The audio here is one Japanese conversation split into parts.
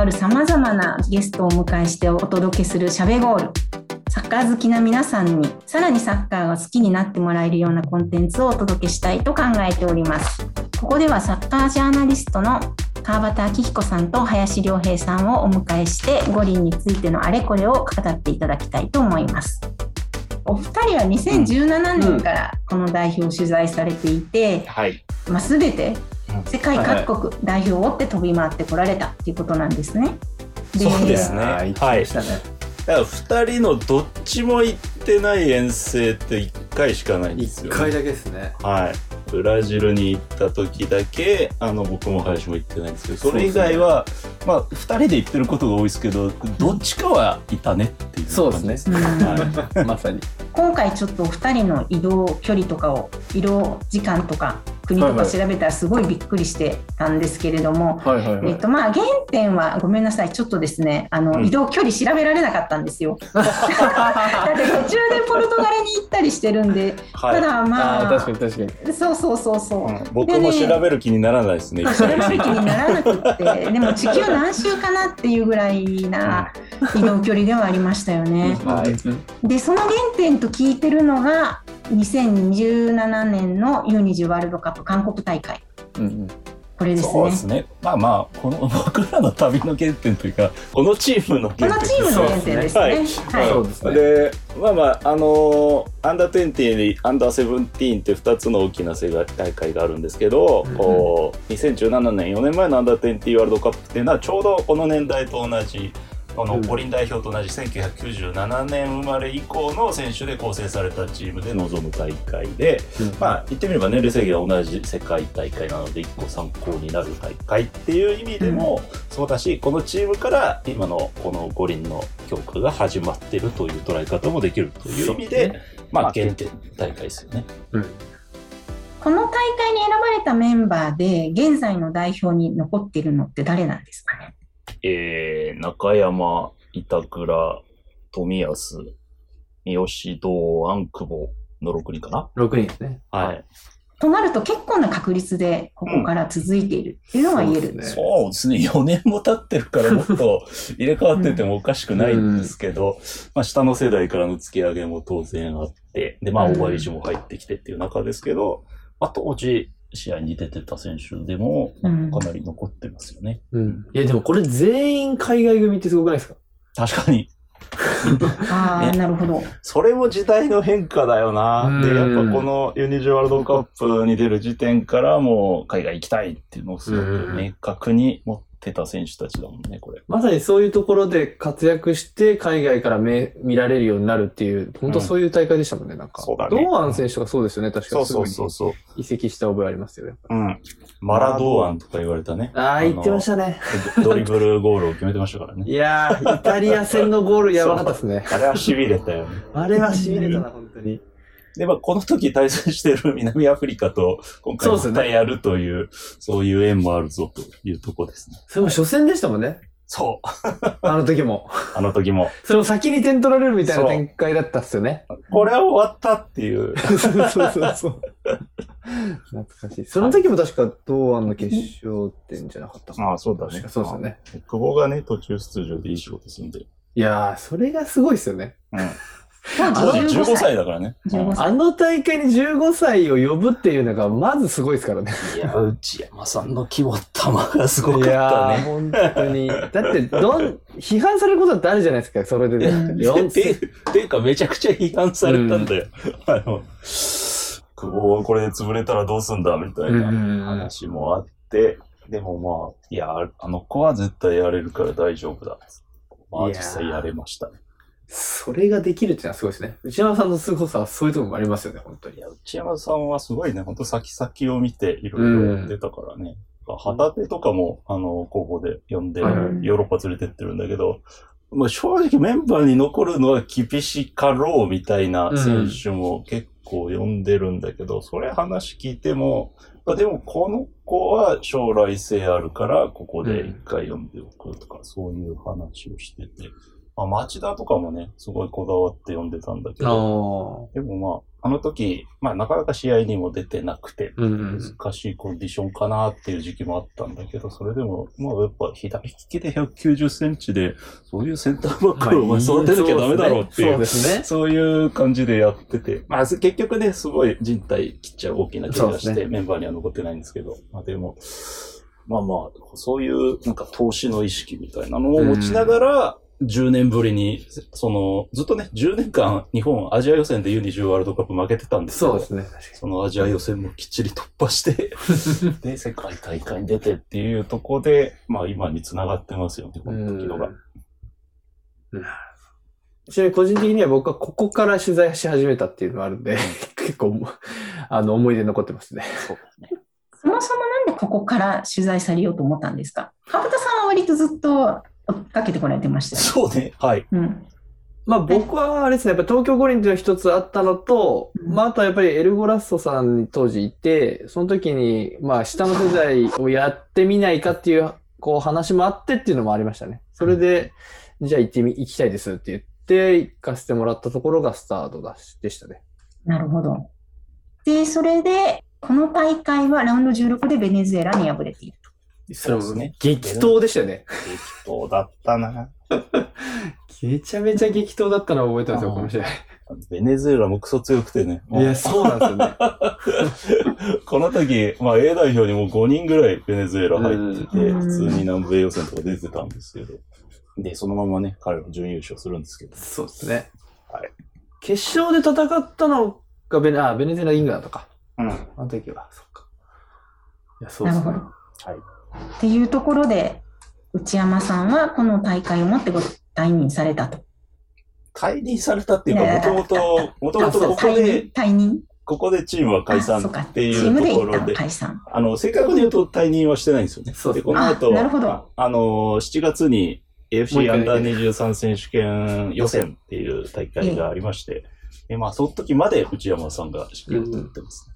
わる様々なゲストをお迎えしてお届けするしゃべゴール。サッカー好きな皆さんにさらにサッカーが好きになってもらえるようなコンテンツをお届けしたいと考えております。ここではサッカージャーナリストの川端明彦さんと林良平さんをお迎えして五輪についてのあれこれを語っていただきたいと思います。お二人は2017年からこの代表を取材されていて、はい。まあ、全てうん世界各国代表を追って飛び回ってこられたっていうことなんですね。そうですねあー行きましたね。だから2人のどっちも行ってない遠征って1回しかないんですよ、一回だけですね。はい。ブラジルに行った時だけ、あの、僕も林も行ってないんですけど、それ以外は、まあ、2人で行ってることが多いですけど、どっちかはいたねっていうそう感じですね。うんはい。まさに。今回ちょっとお二人の移動距離とかを移動時間とか国とか調べたらすごいびっくりしてたんですけれども、はいはいはい。えっとまあ原点はごめんなさいちょっとですねあの、うん移動距離調べられなかったんですよ。だって途中でポルトガルに行ったりしてるんで、はい。ただまあ確かに確かに。そうそうそうそう。うん僕も調べる気にならないですね。まあ、調べる気にならなくって、でも地球何周かなっていうぐらいな移動距離ではありましたよね。はいで、その原点と聞いてるのが、2017年の U20 ワールドカップ韓国大会。うんうん。これですね。そうですね。まあまあ、この 僕らの旅の原点というか、このチームのこ原点のチームの原点ですね。はいはい。そうですね。で、まあまあ、あのーアンダー20アンダーセブンティーンって2つの大きな世界大会があるんですけど、うんこう2017年、4年前のアンダー20ワールドカップっていうのは、ちょうどこの年代と同じ、このうん五輪代表と同じ1997年生まれ以降の選手で構成されたチームで臨む大会で、まあ言ってみれば年齢制限は同じ世界大会なので一個参考になる大会っていう意味でもそうだし、このチームから今のこの五輪の強化が始まってるという捉え方もできるという意味で、まあ原点大会ですよね。うん。この大会に選ばれたメンバーで、現在の代表に残っているのって誰なんですかね？えー、中山、板倉、富安、三好、堂安、久保の6人かな？6人ですね。はい。となると結構な確率でここから続いているっていうのは言える。そうですねそうですね。4年も経ってるからもっと 入れ替わっててもおかしくないんですけど、まあ下の世代からの突き上げも当然あって、で、まあうん大林も入ってきてっていう中ですけど、まあ当時試合に出てた選手でも、かなり残ってますよね。うん。いや、でもこれ全員海外組ってすごくないですか？確かに。ああ、ねなるほど。それも時代の変化だよな。うんで、やっぱこのユニジワールドカップに出る時点からもう海外行きたいっていうのをすごく明確に持ってた選手たちだもんね、これ。まさにそういうところで活躍して海外から目見られるようになるっていう、本当そういう大会でしたもんね、なんか。そうだね堂安選手とかそうですよね、確かそうそうそうそう。移籍した覚えありますよね。うん。マラドーアンとか言われたね。ああ、言ってましたね。ドドリブルゴールを決めてましたからね。いやー、イタリア戦のゴールやばかったですね。あれは痺れたよね。あれは痺れたな、本当に。で、まあ、この時対戦してる南アフリカと今回またやるという、そういう縁もあるぞというとこですね。それも初戦でしたもんね。そう。あの時も。あの時も。それも先に点取られるみたいな展開だったっすよね。これは終わったっていう。そうそうそうそう。懐かしい。その時も確か堂安の決勝点じゃなかったかなああ、そうだね。そうですよね。久保がね、途中出場でいい仕事するんで。いやー、それがすごいですよね。うん。当当時時15歳だからね。15歳あの大会に15歳を呼ぶっていうのが、まずすごいですからね。いや、内山さんの規模玉がすごかいったね。本当に。だって、どん、批判されることだってあるじゃないですか、それでね。うん4て、ていうかめちゃくちゃ批判されたんだよ。あの、久保はこれで潰れたらどうすんだみたいな話もあって、でもまあ、いや、あの子は絶対やれるから大丈夫だ。まあ実際やれましたね。それができるっていうのはすごいですね。内山さんの凄さはそういうところもありますよね、本当にい。や、内山さんはすごいね、ほんと先々を見ていろいろやってたからね。旗手とかも、あの、候補で呼んで、ヨーロッパ連れてってるんだけど、まあ正直メンバーに残るのは厳しかろうみたいな選手も結構呼んでるんだけど、それ話聞いても、まあでもこの子は将来性あるから、ここで一回呼んでおくとか、そういう話をしてて、まあ、町田とかもね、すごいこだわって読んでたんだけど、あでもまあ、あの時、まあなかなか試合にも出てなくて。難しいコンディションかなっていう時期もあったんだけど、それでも、まあやっぱ左利きで190センチで、そういうセンターバックをお前育てなきゃダメだろうっていうそうですね。そういう感じでやってて、まあ結局ね、すごい人体切っちゃう大きな怪我して、メンバーには残ってないんですけど、まあでも、まあまあ、そういうなんか投資の意識みたいなのを持ちながら、10年ぶりに、その、ずっとね、10年間日本アジア予選で U20 ワールドカップ負けてたんですけど、そうですね。確かそのアジア予選もきっちり突破して、で、世界大会に出てっていうところで、まあ今に繋がってますよね、こに。の時のが。うんちなみに個人的には僕はここから取材し始めたっていうのがあるんで、結構、あの、思い出に残ってますね。そうだね。そもそもなんでここから取材されようと思ったんですか？かぶたさんは割とずっとかけてこられてましたよ。そうね、はい。うん。まあ僕はあれですね、やっぱ東京五輪っていうのが一つあったのと、うんまああとはやっぱりエルゴラッソさんに当時いて、その時に、まあ下の世代をやってみないかっていう、こう話もあってっていうのもありましたね。それで、じゃあ行ってみ、行きたいですって言って、行かせてもらったところがスタートだし、でしたね。なるほど。で、それで、この大会はラウンド16でベネズエラに敗れていると。そうですね。激闘でしたよね。激闘だったな。めちゃめちゃ激闘だったのを覚えてますよ、この試合。ベネズエラもクソ強くてね。いや、そうなんですよね。この時、まあ A 代表にも5人ぐらいベネズエラ入ってて、うん普通に南米予選とか出てたんですけど。で、そのままね、彼も準優勝するんですけど。そうですね。はい。決勝で戦ったのがベネ、あ、ベネズエラ・イングランドか。うん。あの時は、そっか。いや、そうですね。はい。っていうところで、内山さんはこの大会をもってご退任されたと。解任されたっていうか、もともと、もともとここで、退任ここでチームは解散っていチームうところで、解散。あの、正確に言うと退任はしてないんですよね。そうですで、この後、あなるほど。ああの、7月に AFC アンダー23選手権予選っていう大会がありまして、でまあ、その時まで内山さんが指揮を取ってます、ね。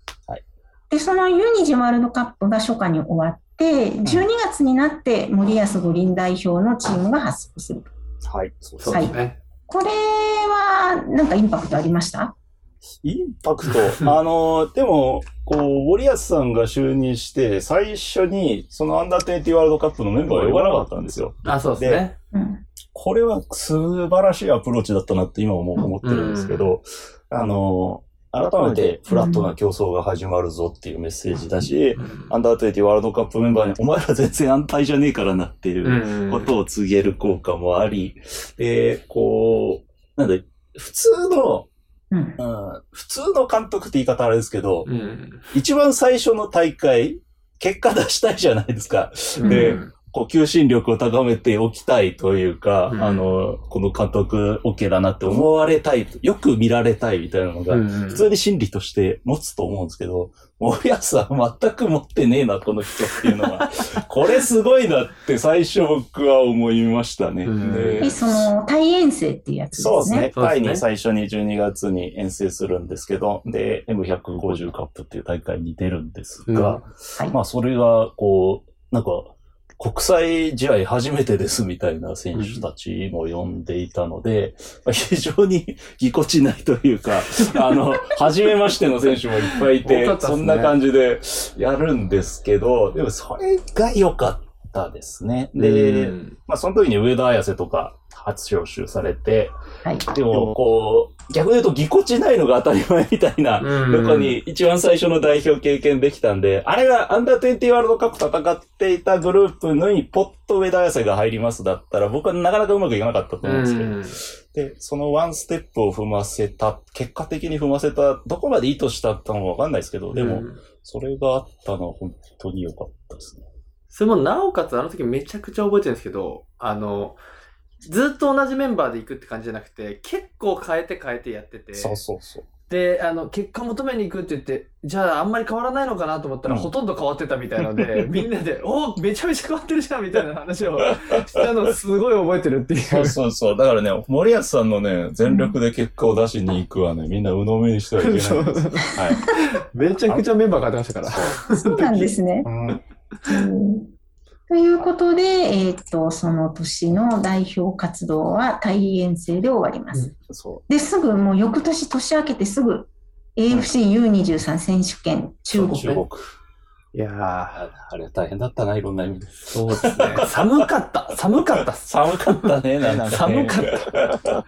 で、その U20 ワールドカップが初夏に終わって、12月になって森保五輪代表のチームが発足する。はい。そうですそうですね。これは、なんかインパクトありました？インパクト？あの、でも、こう、森保さんが就任して、最初に、そのアンダー20ワールドカップのメンバーを呼ばなかったんですよ。あ、そうですね。うん。これは素晴らしいアプローチだったなって今も思ってるんですけど、あの、改めてフラットな競争が始まるぞっていうメッセージだし、アンダー20ワールドカップメンバーに、お前ら全然安泰じゃねえからなっていうことを告げる効果もあり、で、こう、なんで、普通の、うん。うん、普通の監督って言い方あれですけど、うん。一番最初の大会、結果出したいじゃないですか。でうんこう、求心力を高めておきたいというか、うんあの、この監督 OK だなって思われたい、よく見られたいみたいなのが、うん普通に心理として持つと思うんですけど、森保さん全く持ってねえな、この人っていうのは。これすごいなって最初僕は思いましたね。うんその、対遠征っていうやつですね。そうですね。タイに最初に12月に遠征するんですけど、で、M150 カップっていう大会に出るんですが、はい。まあそれが、こう、なんか、国際試合初めてですみたいな選手たちも呼んでいたので、まあ非常にぎこちないというか、あの、初めましての選手もいっぱいいて、ね。そんな感じでやるんですけど、でもそれが良かったですね。で、うんまあその時に上田綺世とか初招集されて、はい。でも、こう、逆に言うとぎこちないのが当たり前みたいな、うんとこに一番最初の代表経験できたんで、あれがアンダー20ワールドカップ戦っていたグループのにポッと上田綺世が入りますだったら、僕はなかなかうまくいかなかったと思うんですけど、で、そのワンステップを踏ませた、結果的に踏ませた、どこまで意図したかもわかんないですけど、でも、うんそれがあったのは本当に良かったですね。それもなおかつあの時めちゃくちゃ覚えてるんですけど、あの、ずっと同じメンバーで行くって感じじゃなくて、結構変えて変えてやってて、そうそうそう。で、あの、結果求めに行くって言って、じゃああんまり変わらないのかなと思ったら、うんほとんど変わってたみたいので、みんなで、おめちゃめちゃ変わってるじゃんみたいな話をしたのすごい覚えてるっていう。そうそうそう。だからね、森保さんのね、全力で結果を出しに行くはね、みんな鵜呑みにしてはいけないんです。はい。めちゃくちゃメンバー変わってましたから。そうなんですね。うんうんということで、えっ、と、その年の代表活動は大遠征で終わります。そで、すぐ、もう翌年年明けてすぐ、AFCU23 選手権う。中国。中国。いやー、ああれ大変だったな、いろんな意味で。そうですね。寒かった。寒かったっす。寒かったね、なんか、ね。寒かった。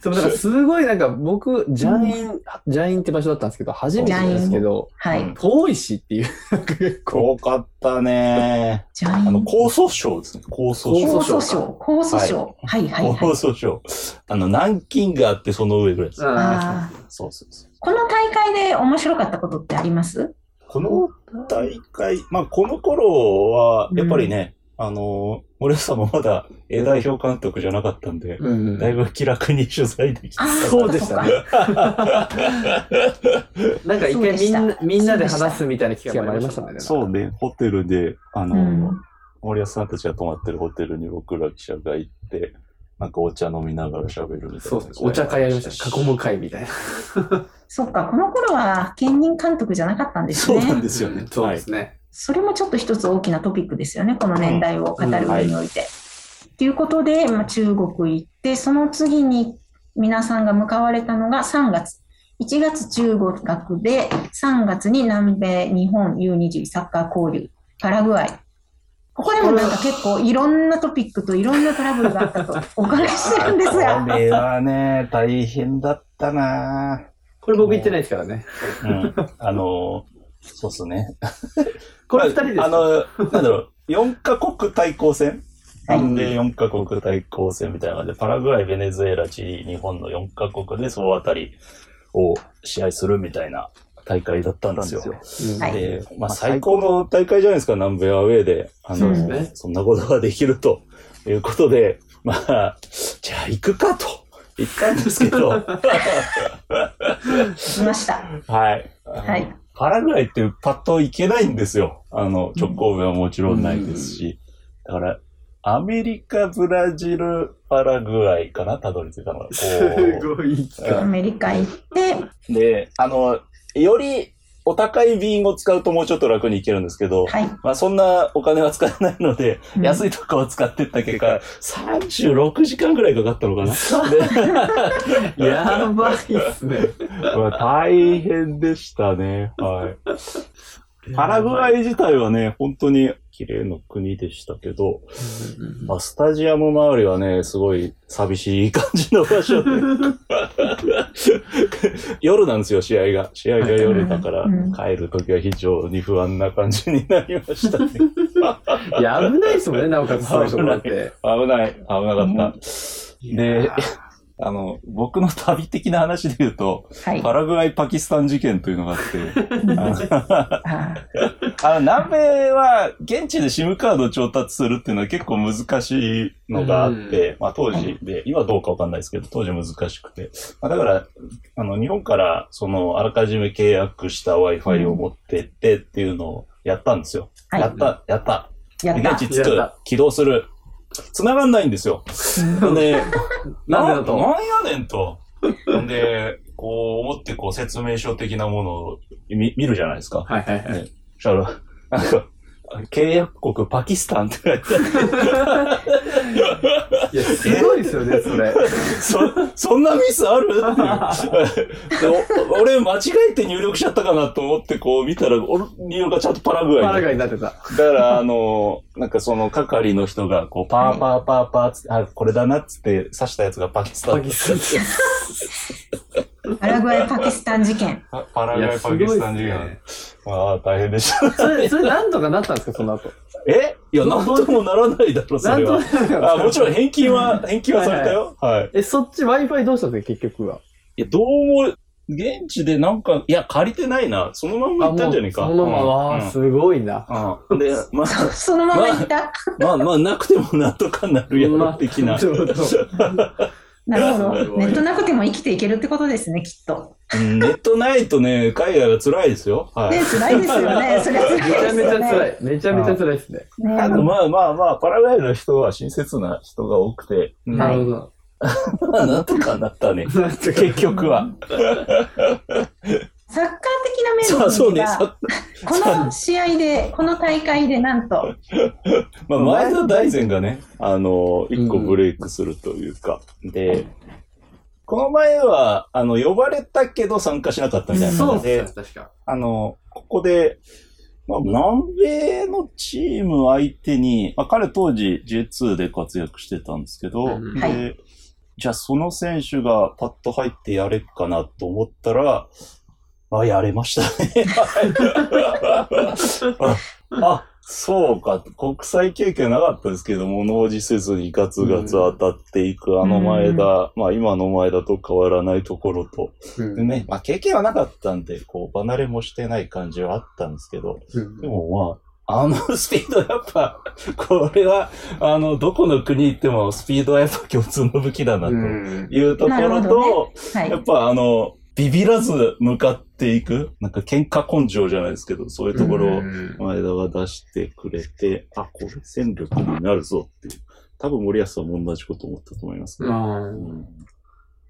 そう、だからすごいなんか僕、ジャイン、ジャインって場所だったんですけど、初めてなんですけど、はい。うん遠いしっていう、結構、多かったね。ジャインあの、高訴省ですね。高訴省。高訴省。高訴省。はいはいはい。高訴省。あの、南京があってその上ぐらいです。ああーそうそうそう。この大会で面白かったことってあります？この大会、まあ、この頃は、やっぱりね、あの、森さんもまだ A 代表監督じゃなかったんで、うんだいぶ気楽に取材できた。そうでしたね。なんか一回みんな、みんなで話すみたいな機会もありましたもんね。そうね、ホテルで、あの、うん森保さんたちが泊まってるホテルに僕ら記者が行って、なんかお茶飲みながら喋るみたいな。そうです。お茶会やりました。囲む会みたいな。そっか、この頃は兼任監督じゃなかったんですそうなんね。ですよね。そうですね。それもちょっと一つ大きなトピックですよね、この年代を語る上において。ということで、まあ、中国行って、その次に皆さんが向かわれたのが3月。1月中国学で、3月に南米日本 U21 サッカー交流、パラグアイ。ここでもなんか結構いろんなトピックといろんなトラブルがあったと お伺いしてるんですこが。れはね、大変だったなこれ僕言ってないですからね。うん。あの、そうっすね。これ二人です。あの、なんだろう、4カ国対抗戦？はい南米4カ国対抗戦みたいなので、パラグアイ、ベネズエラ、チリ、日本の4カ国でそのあたりを試合するみたいな大会だったんですよ。で、まあ最高の大会じゃないですか、南米アウェーで。あの、そねそんなことができるということで、まあ、じゃあ行くかと言ったんですけど、しました。はい。はい。パラグアイってパッと行けないんですよ。あの、直行便はもちろんないですし。だから、アメリカ、ブラジル、パラグアイかなたどり着いたのが。こうすごい企アメリカ行って、で、あの、よりお高い便を使うともうちょっと楽に行けるんですけど、はい。まあそんなお金は使えないので、うん安いとこを使ってった結果、36時間ぐらいかかったのかな？で やばいっすね。まあ大変でしたね。は い。パラグアイ自体はね、本当に綺麗な国でしたけど、まあ、スタジアム周りはね、すごい寂しい感じの場所で。夜なんですよ、試合が。試合が夜だからうん、帰るときは非常に不安な感じになりましたね。いや、危ないですもんね、なおか つそういうところって。危ない、危なかった。で、あの、僕の旅的な話で言うと、はい。パラグアイ・パキスタン事件というのがあって、あのああの、南米は現地で SIM カードを調達するっていうのは結構難しいのがあって、まあ当時で、今どうかわかんないですけど、当時難しくて。まあだから、あの、日本からその、あらかじめ契約した Wi-Fi を持ってってっていうのをやったんですよ。はいやった、やった。やった。現地着く起動する。繋がんないんですよ。うんで、なんでだと？なんやねんと。で、こう思ってこう説明書的なものを見見るじゃないですか。はいはいはい。そしたら、なんか、契約国パキスタンって書いてあっていや、すごいですよね、それ。そ、そんなミスある？っていう。俺間違えて入力しちゃったかなと思ってこう見たら、俺入力がちゃんとパラグアイパラでガイになってた。だから、あの、なんかその係の人が、こう、パーパーパーパーつって、あ、これだなっつって刺したやつがパキスタン。パキス パラグアイ・パキスタン事件。パパラタン。いや、グアイ、パキスタン事件。ね。まあ、大変でした。それ、それなんとかなったんですか、その後？え？いや、なんともならないだろ、それは。あもちろん返金は、返金はされたよ。はい。え、そっち Wi-Fi どうしたんですか、結局は？いや、どうも、現地でなんか、いや、借りてないな。そのまんま行ったんじゃねえか。そのまま、わあ、すごいな。うん。うん。で、まあ、そのまま行った？まあ、まあ、なくてもなんとかなるやろ、的な。ちょうどなるほど。ネットなくても生きていけるってことですね、きっと。うんネットないとね、海外は辛いですよ。はい。ね、辛いですよね。それは辛いめちゃめちゃですよね。辛い。めちゃめちゃ辛いですね。ねただまあまあまあ、パラグアイの人は親切な人が多くて、うんなるほど。まあ、なんとかなったね。結局は。サッカー的な面そうそうね。この試合で、この大会でなんと、まあ、前田大然がね、あの、一個ブレイクするというか、で、この前は、あの、呼ばれたけど参加しなかったみたいな。ので、ですね、確か。あの、ここで、まあ、南米のチーム相手に、まあ、彼当時 J2 で活躍してたんですけど、うん。で、はい。じゃあその選手がパッと入ってやれっかなと思ったら、あ、やれましたね。ああ、そうか。国際経験なかったですけども、農事せずにガツガツ当たっていく、あの前田、まあ今の前田と変わらないところと、うん。でね、まあ経験はなかったんで、こう、離れもしてない感じはあったんですけど、うん。でもまあ、あの スピードやっぱ、これは、あの、どこの国行ってもスピードはやっぱ共通の武器だなとうん。いうところと、はい。やっ。ぱあの、ビビらず向かっていく、なんか喧嘩根性じゃないですけど、そういうところをうん前田が出してくれて、あ、これ戦力になるぞっていう。多分森保さんも同じこと思ったと思いますね。うん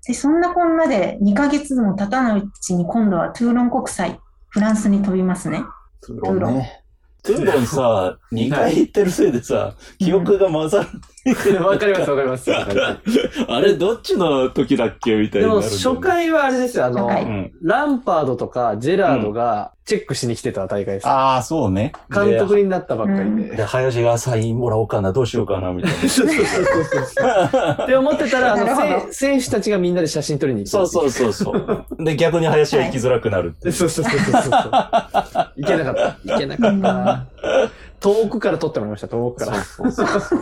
で、そんなこんなで2ヶ月も経たないうちに今度はトゥーロン国際、フランスに飛びますね。トゥーロンね。トゥーロンさ、2回行ってるせいでさ、記憶が混ざる。わかります、わかります。あれ、どっちの時だっけみたいでも、になるんだよね初回はあれですよ、あの。ランパードとかジェラードがチェックしに来てた大会です。ああ、そうね。監督になったばっかりで、で。で林がサインもらおうかな、どうしようかな、みたいな。そうそうそう。って思ってたら、あの、せ選手たちがみんなで写真撮りに行ったそうそうそうそう。で、逆に林は行きづらくなるって。そうそうそうそうそう。いけなかった。いけなかったな。遠くから撮ってもらいました、遠くから。そうそうそう。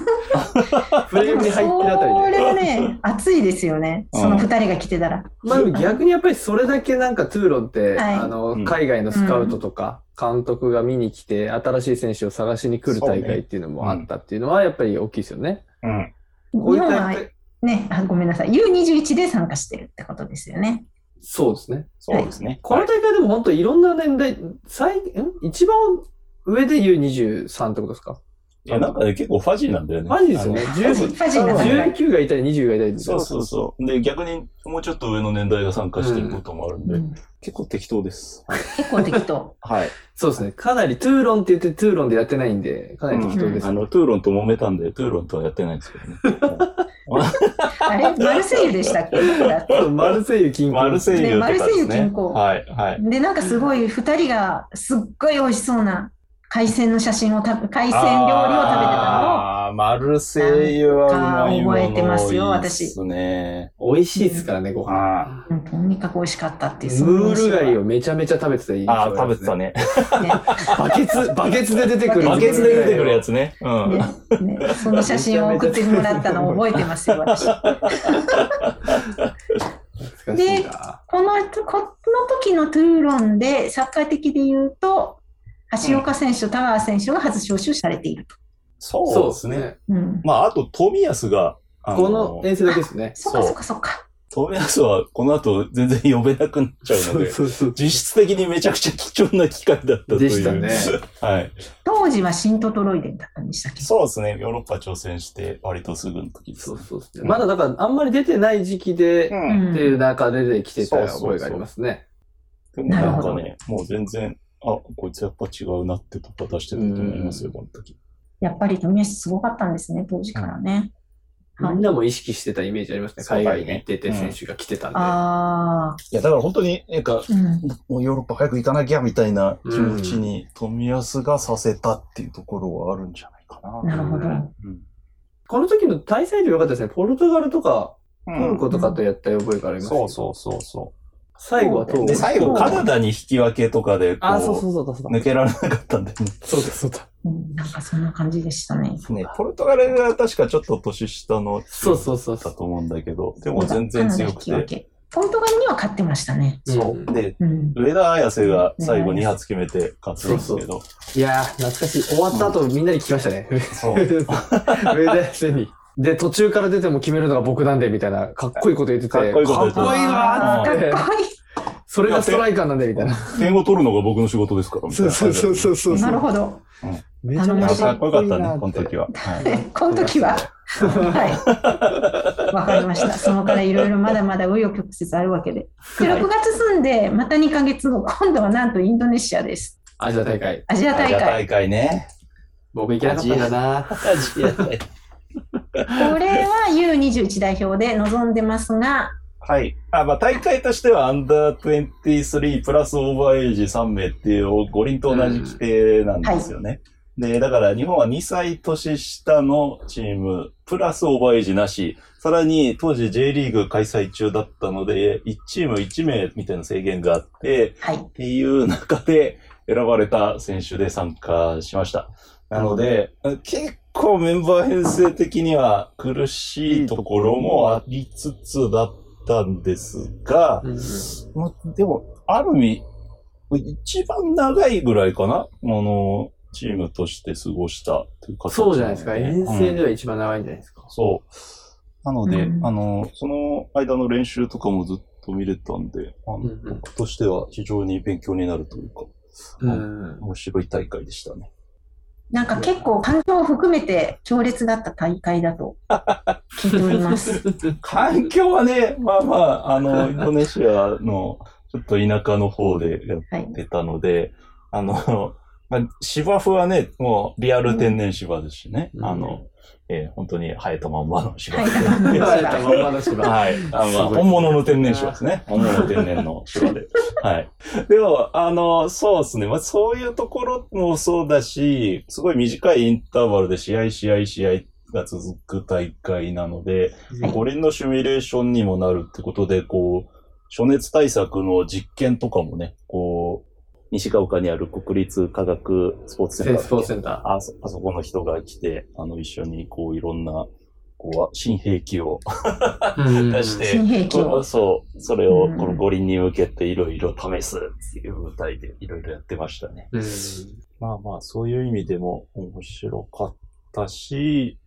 フレームに入ってるあたりで。それはね、熱いですよね。その2人が来てたら。まあ逆にやっぱりそれだけなんかトゥーロンって、はいあの、うん海外のスカウトとか、監督が見に来て、新しい選手を探しに来る大会っていうのもあったっていうのは、やっぱり大きいですよね。うん。こういね、あごめんなさい。U21 で参加してるってことですよね。そうですね。そうですね。この大会でも本当いろんな年代、最、ん？一番上で U23 ってことですか？いや、なんかね、結構ファジーなんだよね。マジですよね。あファジファジーな大会19がいたり20がいたり。そうそうそう。で、逆にもうちょっと上の年代が参加してることもあるんで、うん結構適当です。結構適当。はい。そうですね。かなりトゥーロンって言ってトゥーロンでやってないんで、かなり適当です。あの、トゥーロンと揉めたんで、トゥーロンとはやってないんですけどね。あれマルセイユでしたっけ？マルセイユ近郊。マルセイユねマルセイユね近。郊はい、はい。で、なんかすごい2人がすっごい美味しそうな海鮮の写真を食べ、海鮮料理を食べてたのを、ああ、マルセイユはうまいもの覚えてますよ多いですね。美味しいですからね、ご飯。あうんとにかく美味しかったっていう。ムール貝を。をめちゃめちゃ食べてた印象あー、食べてた。ね。バケツ、バケツで出てくる。バケツで出てくるやつね。うん。ねね、その写真を送ってもらったのを覚えてますよ、私。懐かしいな。この、この時のトゥーロンで、サッカー的で言うと、橋岡選手と田川選手が初招集されていると。そうですね。。うん。まあ、あと、富安が、あこの遠征だけですね。そっかそっかそっか。富安はこの後全然呼べなくなっちゃうので、そうそう。実質的にめちゃくちゃ貴重な機会だったという。でしたね。はい。当時はシントトロイデンだったんでしたっけ？そうですね。ヨーロッパ挑戦して割とすぐの時です。そうそうそう。まだだからあんまり出てない時期で、う。うんんっていう中で出てきてたそうそうそう覚えがありますね。でもなんかね、もう全然、あ、こいつやっぱ違うなってとか出してたと思いますよ、この時。やっぱり富安すごかったんですね、当時からね。みんなも意識してたイメージありますね。海外に行ってて選手が来てたんで。あいや、だから本当に、なんか、あ、うん。もうヨーロッパ早く行かなきゃみたいな気持ちに、富安がさせたっていうところはあるんじゃないかな。なるほど。うん。この時の対戦力良かったですね。ポルトガルとかうトルコとかとやった覚えがあります、そうそうそうそ最後はトルコ。う。で、最後、カナダに引き分けとかで、こあ、そうう、そうそうそうだ。抜けられなかったんだよね。そうだそうだ。うんなんかそんな感じでしたね。ね、ポルトガルが確かちょっと年下のそうそうそうだと思うんだけど、でも全然強くて。カナダ引き分けポルトガルには勝ってましたね。そうう。んで、うん。上田綺世が最後2発決めて勝つんですけど、いやー、懐かしい。終わった後みんなに聞きましたね。そう。上田選に。で、途中から出ても決めるのが僕なんで、みたいな、かっこいいこと言ってて、かっこいいこと言ってたかっこいいわーって。かっこいい。それがストライカーなんで、みたいな。点を取るのが僕の仕事ですから、みたいな感じで。うそうなるほど。めちゃめちゃあかっこよかったね、なこの時は。はいこの時は？はい。わかりました。そのからいろいろまだまだ紆余曲折あるわけで。で、6月住んで、また2ヶ月後、今度はなんとインドネシアです。アジア大会。アジア大会。アジア大会ね。僕行けなかったんだな。アジア大会。これは U21 代表で臨んでますが、はい。あ、まあ、大会としては、アンダー23プラスオーバーエイジ3名っていう五輪と同じ規定なんですよね。で、だから日本は2歳年下のチーム、プラスオーバーエイジなし、さらに当時 J リーグ開催中だったので、1チーム1名みたいな制限があって、はい。っていう中で選ばれた選手で参加しました。なので、結構メンバー編成的には苦しいところもありつつだったんですが、うんまあ、でも、ある意味、一番長いぐらいかなあの、チームとして過ごしたという形そうじゃないですか。遠征うんでは一番長いんじゃないですか。そう。なので、うんあの、その間の練習とかもずっと見れたんで、あのうんうん僕としては非常に勉強になるというか、うん。面白い大会でしたね。なんか結構環境を含めて強烈だった大会だと聞いております。環境はね、まあまあ、あの、インドネシアのちょっと田舎の方でやはい。ってたので、あの、まあ、芝生はね、もうリアル天然芝ですしね、うんあの、えー本当に生えたまんまの芝生えたまんまの生えたまんまの芝はい。あまあ、すごい本物の天然芝ですね。本物の天然の芝で。はい。でも、あの、そうですね。まあ、そういうところもそうだし、すごい短いインターバルで試合、試合、試合が続く大会なので、はい五輪のシミュレーションにもなるってことで、こう、暑熱対策の実験とかもね、こう、西ヶ丘にある国立科学スポーツセンタースポーツセンター。あそ、あそこの人が来て、あの、一緒に、こう、いろんな、こう、新兵器を出して新兵器を。そう、それをうんこの五輪に向けていろいろ試すっていう舞台でいろいろやってましたね。うん。まあまあ、そういう意味でも面白かったし、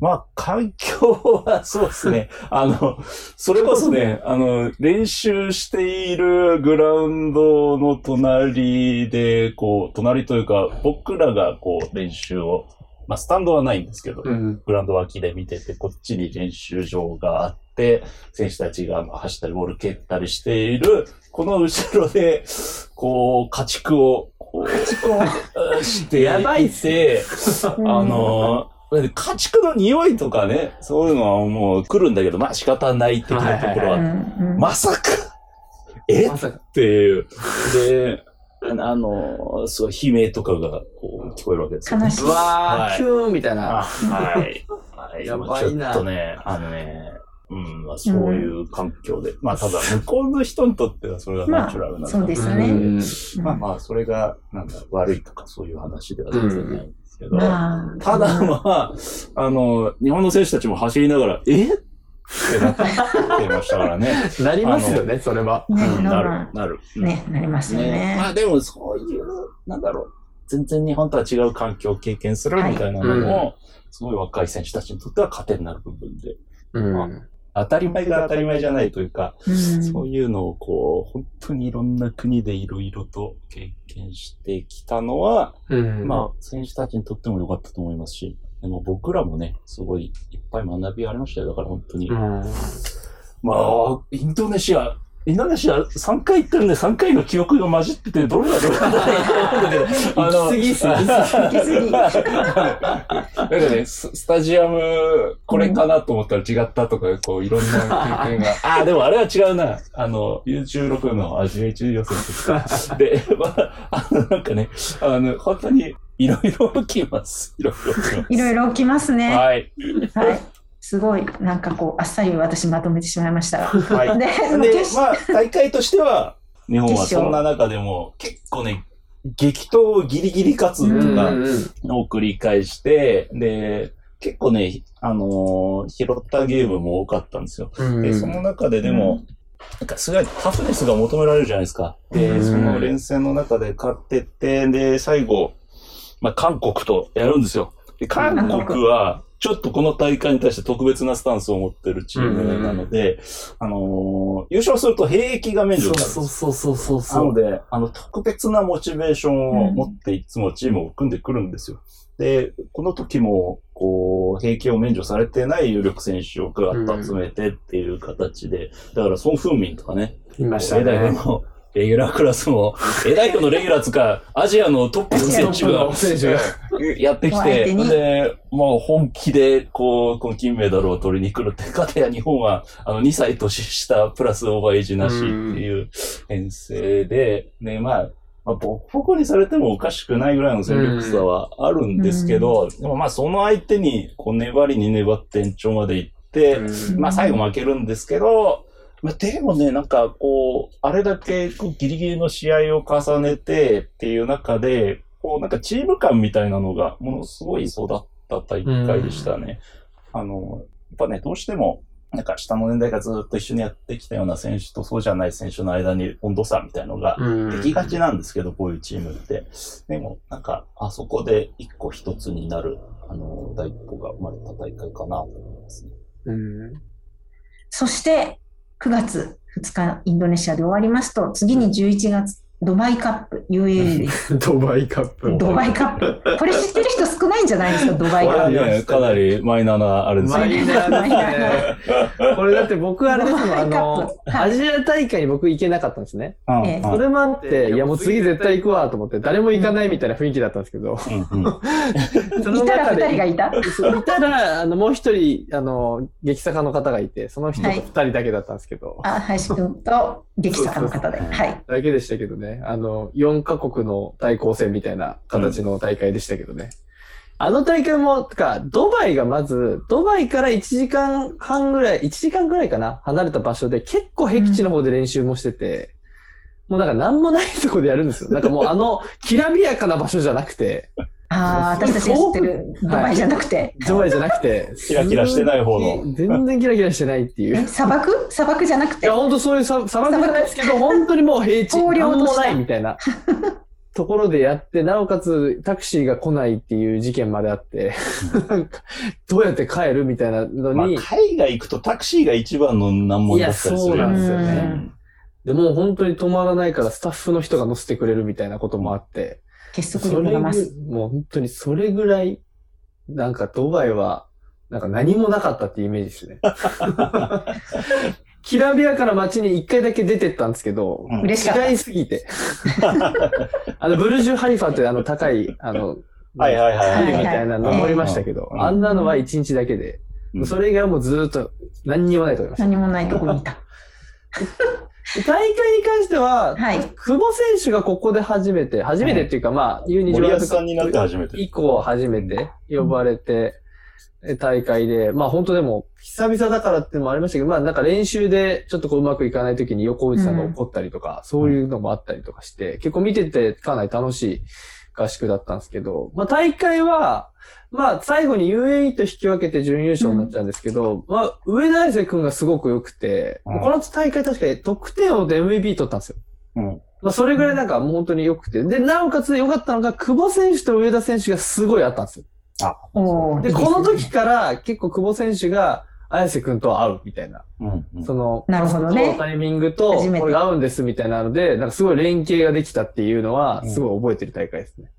まあ、環境はそうですね。あの、それこそね、あの、練習しているグラウンドの隣で、こう、隣というか、僕らがこう、練習を、まあ、スタンドはないんですけど、うん。グラウンド脇で見てて、こっちに練習場があって、選手たちがまあ走ったりボール蹴ったりしている、この後ろで、こう、家畜を、こう、してやばいっあの、家畜の匂いとかね、そういうのはもう来るんだけど、まあ仕方ない的なところうは、んうんまさか、え？っまさか。ていう。で、あの、すごい悲鳴とかがこう聞こえるわけですよ、悲しい。うわー、はいキューンみたいあな。はい。はい。やばいなちょっとね、あのね、うん、まあ、そういう環境で。まあ、ただ、向こうの人にとってはそれがナチュラルなのそうですね。うんまあまあ、それが、なんだ、悪いとかそういう話では全然ないんですけど。まあ、ただ、まあ、あの、日本の選手たちも走りながら、え？ってなってましたからね。なりますよね、それは。ね、うんなまる、なる。あね、なりますよね。まね。あでもそういう、なんだろう、全然日本とは違う環境を経験するみたいなのも、はいすごい若い選手たちにとっては糧になる部分で、うん。当たり前が当たり前じゃないというか、うんそういうのをこう、本当にいろんな国でいろいろと経験してきたのは、うん。まあ、選手たちにとっても良かったと思いますし、でも僕らもね、すごいいっぱい学びありましたよ。だから本当に。うん。まあ、インドネシア、インドネシア3回行ってるんで3回の記憶が混じってて、どれがどれかなと思う？んだけど、行き過ぎっす行き過ぎぎ。なんかね、ススタジアム、これかなと思ったら違ったとか、こう、いろんな経験が。ああ、でもあれは違うな。あの、U16 のアジア一予選ですか。で、まあ、あの、なんかね、あの、本当に、いろいろ起きます。いろいろ起きます。いろいろ起きますね。ははい。い。すごい、なんかこう、あっさり私まとめてしまいましたが。はい。で、まあ、大会としては、日本はそんな中でも、結構ね、激闘ギリギリ勝つうんとかうんを繰り返して、で、結構ね、あのー拾ったゲームも多かったんですよ。うん。で、その中ででも、なんかすごいタフネスが求められるじゃないですか。で、うんその連戦の中で勝ってって、で、最後、まあ、韓国とやるんですよ。で、韓国は、ちょっとこの大会に対して特別なスタンスを持ってるチームなので、あのー優勝すると兵役が免除になるそうそうそうそうなそう。ので、あの、特別なモチベーションを持っていつもチームを組んでくるんですよ。で、この時も、こう、兵役を免除されてない有力選手をガーッと集めてっていう形で、だから、ソン・フンミンとかね、いましたね。のレギュラークラスも、A 代表のレギュラーつか、アジアのトップの選手が、選手が。やってきて、で、もう本気で、こう、この金メダルを取りに来るって、かたや日本は、あの、2歳年下、プラスオーバーエイジなしっていう編成で、ね、まあ、まあ、ボコボコにされてもおかしくないぐらいの戦力差はあるんですけど、でもまあ、その相手に、こう、粘りに粘って延長まで行って、まあ最後負けるんですけど、まあでもね、なんかこう、あれだけこうギリギリの試合を重ねてっていう中で、こうなんかチーム感みたいなのがものすごい育った大会でしたね。あの、やっぱね、どうしても、なんか下の年代がずっと一緒にやってきたような選手とそうじゃない選手の間に温度差みたいのができがちなんですけど、こういうチームって。でも、なんか、あそこで一個一つになる、あの、第一歩が生まれた大会かなと思いますね。うん。そして、9月2日、インドネシアで終わりますと、次に11月、ドバイカップ、UAE です。ドバイカップ。ドバイカップ。これ知ってる人少ないんじゃないですか、ドバイこカップ。れはね、かなりマイナーなあれですマね。イナーですね。これだって僕あれですもん、あの、アジア大会に僕行けなかったんですね。うんええそれもあって、いやもう次絶対行くわと思って、誰も行かないみたいな雰囲気だったんですけど、うんうんその いたら中で2人がいたいたら、あの、もう一人、あの、劇作家の方がいて、その人と二人だけだったんですけど、あ、林くんと劇作家の方で。はい。だけでしたけどね、あの、4カ国の対抗戦みたいな形の大会でしたけどね。あの大会も、てか、ドバイがまず、ドバイから1時間半ぐらい、1時間ぐらいかな、離れた場所で結構僻地の方で練習もしてて、もうなんか何もないとこでやるんですよ。なんかもうあの、きらびやかな場所じゃなくて、ああ、私たちが知ってる。ドバイじゃなくて。ドバイじゃなくて、キラキラしてない方の。全然キラキラしてないっていう。え砂漠？砂漠じゃなくて？いや、。本当そういうさ砂漠じゃないですけど、本当にもう平地、なんもないみたいな。ところでやって、なおかつタクシーが来ないっていう事件まであって、なんか、どうやって帰るみたいなのまあ、に、海外行くとタクシーが一番の難問だったりする。いやそうなんですようねん。でもう本当に止まらないからスタッフの人が乗せてくれるみたいなこともあって、結束力が増す。もう本当にそれぐらい、なんかドバイは、なんか何もなかったっていうイメージですね。きらびやかな街に一回だけ出てったんですけど、うん。違いすぎて。あの、ブルジュハリファってあの高い、あの、はいはいはいみたいなの登りましたけど、うんあんなのは一日だけで、うんそれ以外はもうずーっと何にもないと思いまし何もないとこにいた。た。大会に関しては、はい。久保選手がここで初めて、初めてっていうか、まあ、U20 森保ワールドカさんになってッ初めてプ。以降初めて呼ばれて、え大会で、まあ本当でも、久々だからっていうのもありましたけど、まあなんか練習でちょっとこううまくいかない時に横内さんが怒ったりとか、そういうのもあったりとかして、結構見ててかなり楽しい合宿だったんですけど、まあ大会は、まあ最後に UAE と引き分けて準優勝になっちゃうんですけど、まあ上田大輔君がすごく良くて、うんこの大会確かに得点王で MVP 取ったんですよ。うん。まあそれぐらいなんかもう本当に良くて。で、なおかつ良かったのが、久保選手と上田選手がすごいあったんですよ。あ、で、この時から結構久保選手が綾瀬くんと会うみたいな。うんうん。その、なるほどねそのタイミングと、これが合うんですみたいなので、なんかすごい連携ができたっていうのは、うんすごい覚えてる大会ですね。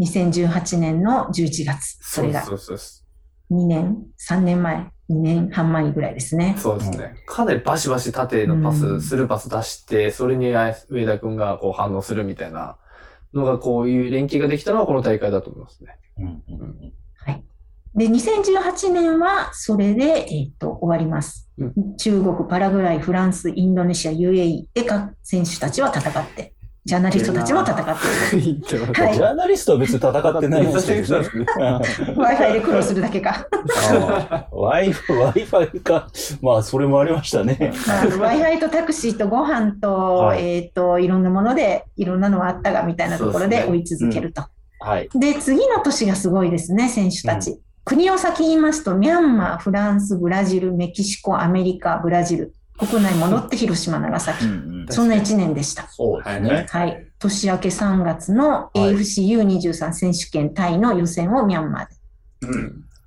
2018年の11月。それがそうそうそ2年、3年前、2年半前ぐらいですねう。。そうですね。かなりバシバシ縦のパス、うんスルーパス出して、それに上田くんがこう反応するみたいなのがこういう連携ができたのはこの大会だと思いますね。うんうんうんで、2018年はそれで、えっ、と、終わります。う中国、パラグアイ、フランス、インドネシア、UAE で各選手たちは戦って、ジャーナリストたちも戦って言ってますはいジャーナリストは別に戦ってないんですけどね。る。Wi-Fi で苦労するだけか。Wi-Fi か。まあ、それもありましたね。まあ Wi-Fi とタクシーとご飯と、はいえっ、と、いろんなもので、いろんなのはあったが、みたいなところで追い続けると。はい。で、次の年がすごいですね、選手たち。国を先に言いますと、ミャンマー、フランス、ブラジル、メキシコ、アメリカ、ブラジル。国内戻って広島、長崎。んそんな1年でした。そうですね。はい。年明け3月のはい AFCU23 選手権タイの予選をミャンマーで。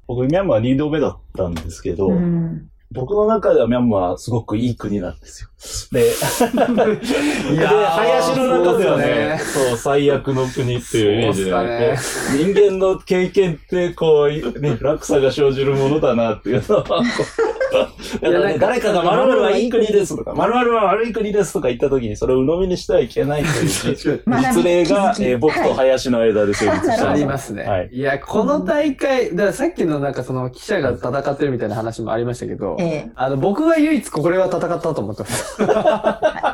僕、ミャンマー2度目だったんですけど、うん。僕の中ではミャンマーはすごくいい国なんですよ。で、いで、林の中ではね、そうそう、最悪の国っていうイメージで、ね人間の経験って、こう、ね、落差が生じるものだなっていうのは、ね、誰かが〇〇はいい国ですとか、〇〇は悪い国ですとか言った時に、それを鵜呑みにしてはいけないという 実例が、えー僕と林の間で成立したありますね。はいい、や、この大会、だからさっきのなんかその記者が戦ってるみたいな話もありましたけど、ええあの、僕が唯一これは戦ったと思ってます。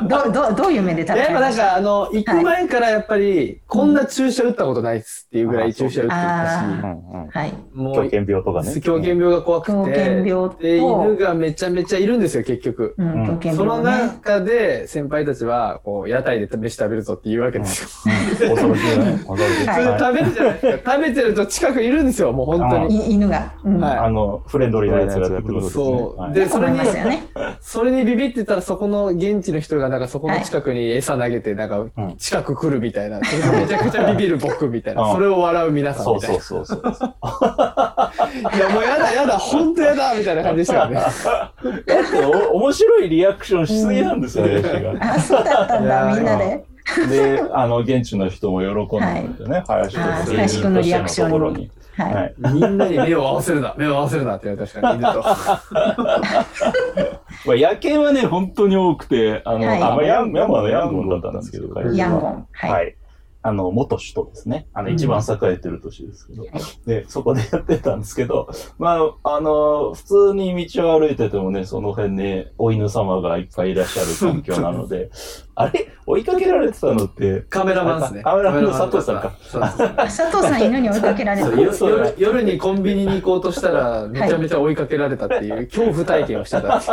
どどどういう目で戦やっぱなんかあの、行く前からやっぱり、こんな注射打ったことないっすっていうぐらい注射打ってたあし。もう、狂犬病とかね。狂犬病が怖く狂犬て、病と、で、犬がめちゃめちゃいるんですよ、結局。うん、うん狂犬その。中で先輩たちは、こう、屋台で飯食べるぞって言うわけですよ。恐ろしいね。恐ろしい。はいそれはい食べるじゃないですか。食べてると近くいるんですよ、もう本当に。い犬が。うんはいあの、フレンドリーなやつがやってくるんですね。そうはいでそれに。それにビビってたら、そこの現地の人が、なんかそこの近くに餌投げて、なんかうん近く来るみたいな。それでめちゃくちゃビビる僕みたいな。うんそれを笑う皆さんそうみたいな。そうそうそう。いや、もうやだやだ、本当やだみたいな感じでしたよね。だってお、面白いリアクションしすぎなんですよ、ヤシが。あ、そうだったんだ、みんなで。で、あの、現地の人も喜んでくれてね、林あーと林くんのリアクションに。はい。はい。みんなに目を合わせるな、目を合わせるなって言われた人がいると。まあ、野犬はね、本当に多くて、あの、はいあまあ、ヤン、ヤンマのヤンゴンだったんですけど、彼ヤンゴン。はい。はい。あの、元首都ですね。あの、一番栄えてる都市ですけど。で、そこでやってたんですけど、まあ、あの、普通に道を歩いててもね、その辺にお犬様がいっぱいいらっしゃる環境なので、あれ？追いかけられてたのって、カメラマンですね。カメラマンの佐藤さんか？佐藤さん犬に追いかけられたそう。よ夜夜にコンビニに行こうとしたら、めちゃめちゃ追いかけられたっていう、恐怖体験をしてた。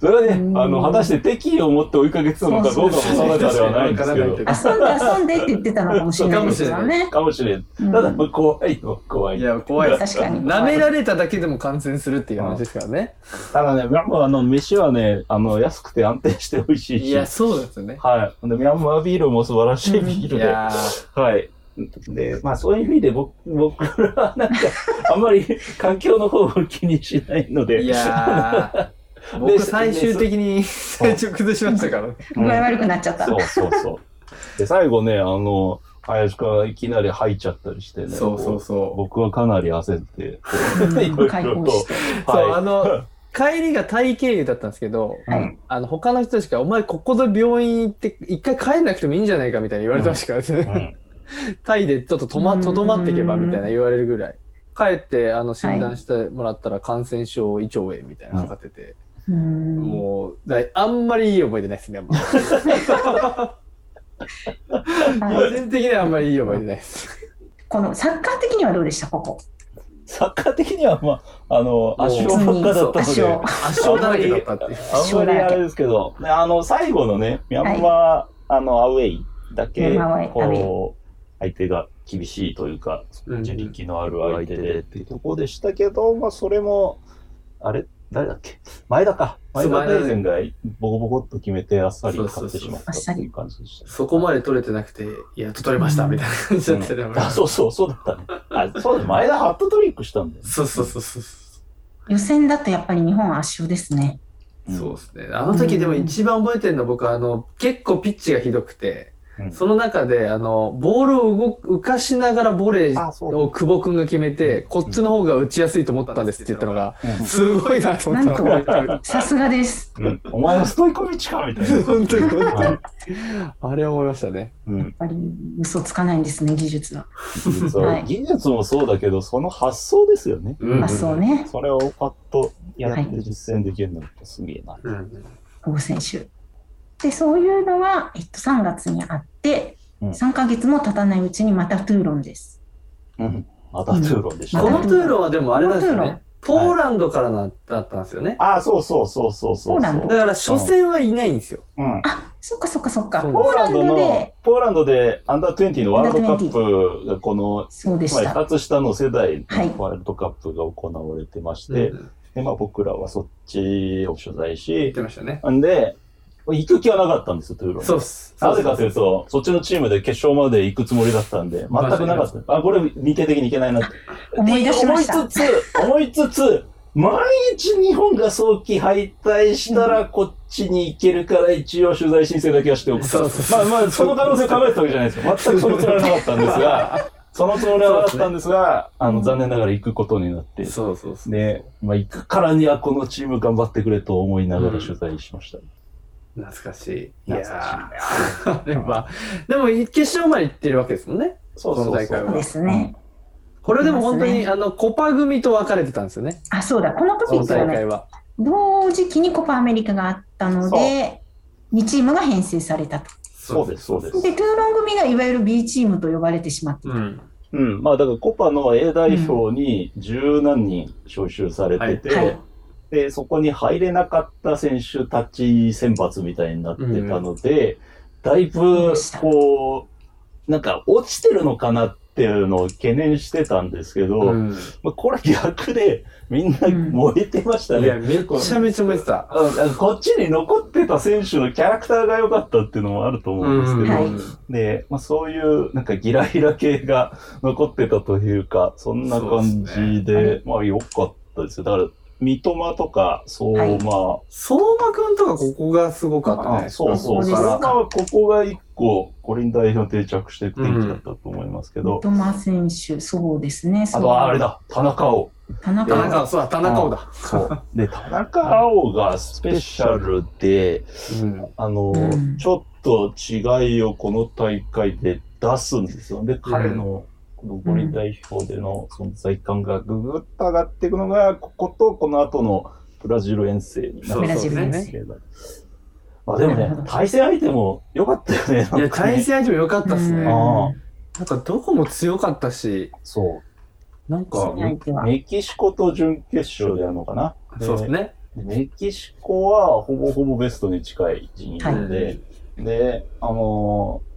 それはね、うんあの、果たして敵意を持って追いかけてたのかどうかもではないんですけど。遊んで遊んでって言ってたのかもしれないですよね。かもしれん。うんただ、怖いよ、怖い。いや、怖い。確かに。舐められただけでも感染するっていう話ですからね。ただね、ミャンマーあの、飯はね、あの、安くて安定して美味しいし。いや、そうですよね。はい。で、ミャンマービールも素晴らしいビーいルで。やはい。で、まあそういう意味で僕、僕らはなんか、あんまり環境の方を気にしないのー、で。いやー、僕最終的に体調崩しましたからね。具合悪くなっちゃった。そうそうそう。で、最後ね、あの、林くんがいきなり吐いちゃったりしてね。そうそうそう。僕はかなり焦って。そう、はいあの、帰りがタイ経由だったんですけど、はいあの、他の人たちから、お前ここで病院行って、一回帰んなくてもいいんじゃないかみたいに言われてましたからね。タイでちょっととま、とどまっていけばみたいな言われるぐらい。帰って、あの、診断してもらったら感染症胃腸炎みたいなのかかってて、うんもう、だいあんまりいい思い出ないですね、まあ個はい人的にはあんまりいい思い出ないです。このサッカー的にはどうでした？ここ。サッカー的には、まあ、あの、圧勝ばっかだったので、圧勝だらけだったっていう。あんまりあれですけど、ねあの、最後のね、ミャンマー、あの、アウェイだけこう、相手が厳しいというか、うん。自力のある相手でっていうところでしたけど、まあ、それも、あれ誰だっけ？前田か。前田大然がボコボコっと決めてあっさり勝ってしまったっていう感じでした。そこまで取れてなくて、いや、取れました、みたいな感じだったよね。あ、そうそう、そうだったね。あ、そうだ、前田ハットトリックしたんだよね。そうそうそうそう。予選だとやっぱり日本圧勝ですね。そうですね。あの時でも一番覚えてるのは僕はあの、結構ピッチがひどくて、うんその中であの、ボールを動く浮かしながらボレーを久保くんが決めて、こっちの方が打ちやすいと思ったんですって言ったのが、うんすごいなと思ったのが覚えてる。さすがです。うんお前のストイコビッチかみたいな。本当に本当にはいあれ思いましたね。うんやっぱり嘘つかないんですね、技術は。そうはい技術もそうだけど、その発想ですよね。うんあ、そうね。それをパッとやって実践できるのってすげえな。うん。久保選手。で、そういうのが、えっと、3月にあって、うん3ヶ月も経たないうちにまたトゥーロンです。うん。またトゥーロンでしたね。このトゥーロンはでもあれなんですよこのトゥーロンね。ポーランドからなだったんですよね。あ、そうそうそうそうそう。ポーランド？だから初戦はいないんですよ。うん。あ、そっかそっかそっか。そうポーランドので、、ポーランドでアンダー20のワールドカップがこの、そうでした。2つ下の世代はいのワールドカップが行われてまして、うんで、まあ僕らはそっちを取材言っしてましたね。んで、行く気はなかったんですよ、トゥーロンに。そうっす。なぜかというと、そっちのチームで決勝まで行くつもりだったんで、全くなかった。あ、これ日程的にいけないなって。思い出しました思いつつ、思いつつ、毎日日本が早期敗退したらこっちに行けるから一応取材申請だけはしておくと。そうそうそうまあまあ、その可能性を考えてたわけじゃないですよ。全くそのつもりはなかったんですが、そのつもりはあったんですが、あの、うん残念ながら行くことになって、そうそうそう。で、まあ、行くからにはこのチーム頑張ってくれと思いながうんら取材しました。懐かしい。いやー でも決勝まで行ってるわけですもんね。そうこの大会はそうですね。これでも本当に、あの、コパ組と分かれてたんですよね。あ、そうだ。このこの時ってね、大会は。同時期にコパアメリカがあったので、2チームが編成されたと。そうです、そうです。で、トゥーロン組がいわゆる B チームと呼ばれてしまっていた。うん。うん。まあ、だからコパの A 代表に十何人招集されてて、で、そこに入れなかった選手たち選抜みたいになってたので、だいぶ、こう、なんか落ちてるのかなっていうのを懸念してたんですけど、うんまあ、これ逆でみんな燃えてましたね。いや、めちゃめちゃ燃えてた。こっちに残ってた選手のキャラクターが良かったっていうのもあると思うんですけど、はいで、まあ、そういうなんかギラギラ系が残ってたというか、そんな感じで、ですまあ良かったですよ。だから、三笘とか、そう、はいま相馬くんとかここがすごかったあ、ね。あそうそう、相馬はここが一個、五輪代表定着していく転機だったと思いますけど、三笘選手、そうですね。あとはあれだ、田中碧。田中田中、そうだ、田中だ。そう。で、田中碧がスペシャルで、うん。あの、うんちょっと違いをこの大会で出すんですよ。で、彼のこの五輪代表での存在感がぐぐっと上がっていくのが、こことこの後のブラジル遠征になるんですけど。まあでもね対戦相手も良かったよね。いや、対戦相手も良かったっすね。なんかどこも強かったし、そう。なんか、メキシコと準決勝でやるのかな。そうですね。メキシコはほぼほぼベストに近い陣容で、で、あのー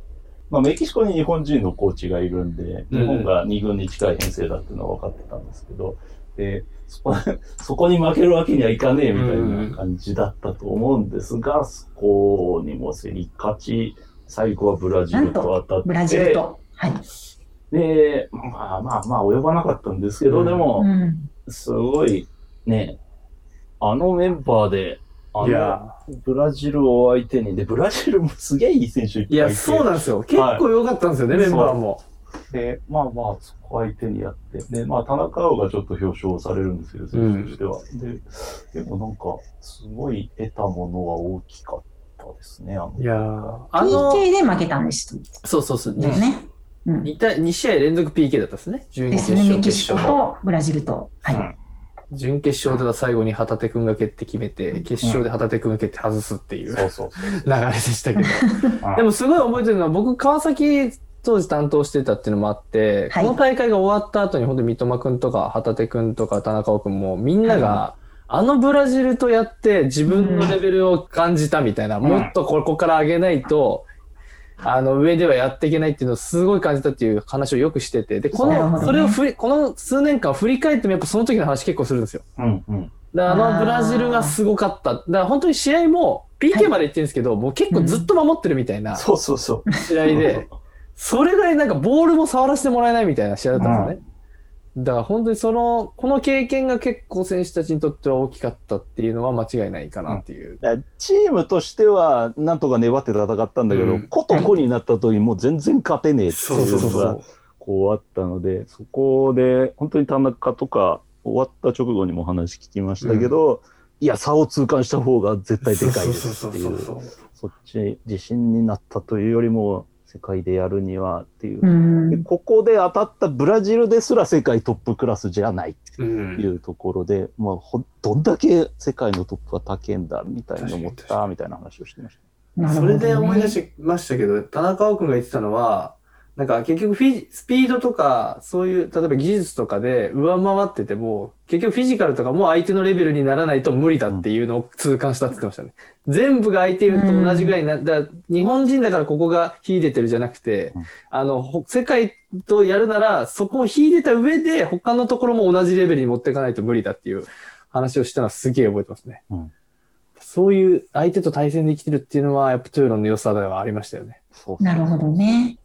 まあ、メキシコに日本人のコーチがいるんで、うん日本が2軍に近い編成だっていうのは分かってたんですけど、で、そこ そこに負けるわけにはいかねえみたいな感じだったと思うんですが、そこにも競り勝ち、最後はブラジルと当たって、ブラジルと。はい。で、まあまあまあ及ばなかったんですけど、うんでも、うん。すごいね、あのメンバーで、いや、ブラジルを相手に、で、ブラジルもすげえいい選手いっぱいいて。いや、そうなんですよ。結構良かったんですよね、はいメンバーも。で、まあまあ、そこ相手にやって、で、まあ、田中碧がちょっと表彰されるんですけど、選手としては。で、でもなんか、すごい得たものは大きかったですね、あの。いやーあの、PK で負けたんですそうそうそう。よね。うん。2, 対2試合連続 PK だったんですね。準決ですね。勝、メキシコ。とブラジルと。はい。うん準決勝では最後に旗手くんが蹴って決めて、決勝で旗手くんが蹴って外すっていう 流。れでしたけど。うん。でもすごい覚えてるのは、僕、川崎当時担当してたっていうのもあって、はい。この大会が終わった後に本当に三笘くんとか旗手くんとか田中くんもみんなが、あのブラジルとやって自分のレベルを感じたみたいな、ん。もっとここから上げないと、あの上ではやっていけないっていうのをすごい感じたっていう話をよくしてて、で、この、それをふり、この数年間振り返ってもやっぱその時の話結構するんですよ。うんうん。あのブラジルがすごかった。だから本当に試合も PK まで行ってるんですけど、もう結構ずっと守ってるみたいなそうそうそう。試合で、それぐらいなんかボールも触らせてもらえないみたいな試合だったんですよね。だから本当にその、この経験が結構選手たちにとっては大きかったっていうのは間違いないかなっていう。だからチームとしては、なんとか粘って戦ったんだけど、うん。個と個になった時にもう全然勝てねえってそういうのがそうそう。こうあったので、そこで、本当に田中とか、終わった直後にも話聞きましたけど、いや、差を痛感した方が絶対でかいですっていう。そっち自信になったというよりも、世界でやるにはっていう。でうん。ここで当たったブラジルですら世界トップクラスじゃないってうんいうところで、まあ、ほどんだけ世界のトップは高いんだみたいに思ったみたいな話をしてました。それで思い出しましたけど、田中君が言ってたのは、なんか結局フィジスピードとか、そういう、例えば技術とかで上回ってても、結局フィジカルとかも相手のレベルにならないと無理だっていうのを痛感したって言ってましたね。全部が相手と同じぐらいにな、だ日本人だからここが秀でてるじゃなくて、うんあの、ほ世界とやるなら、そこを秀でた上で、他のところも同じレベルに持っていかないと無理だっていう話をしたのはすげえ覚えてますね。うんそういう相手と対戦できてるっていうのは、やっぱトゥーロンの良さではありましたよね。そうなるほどね。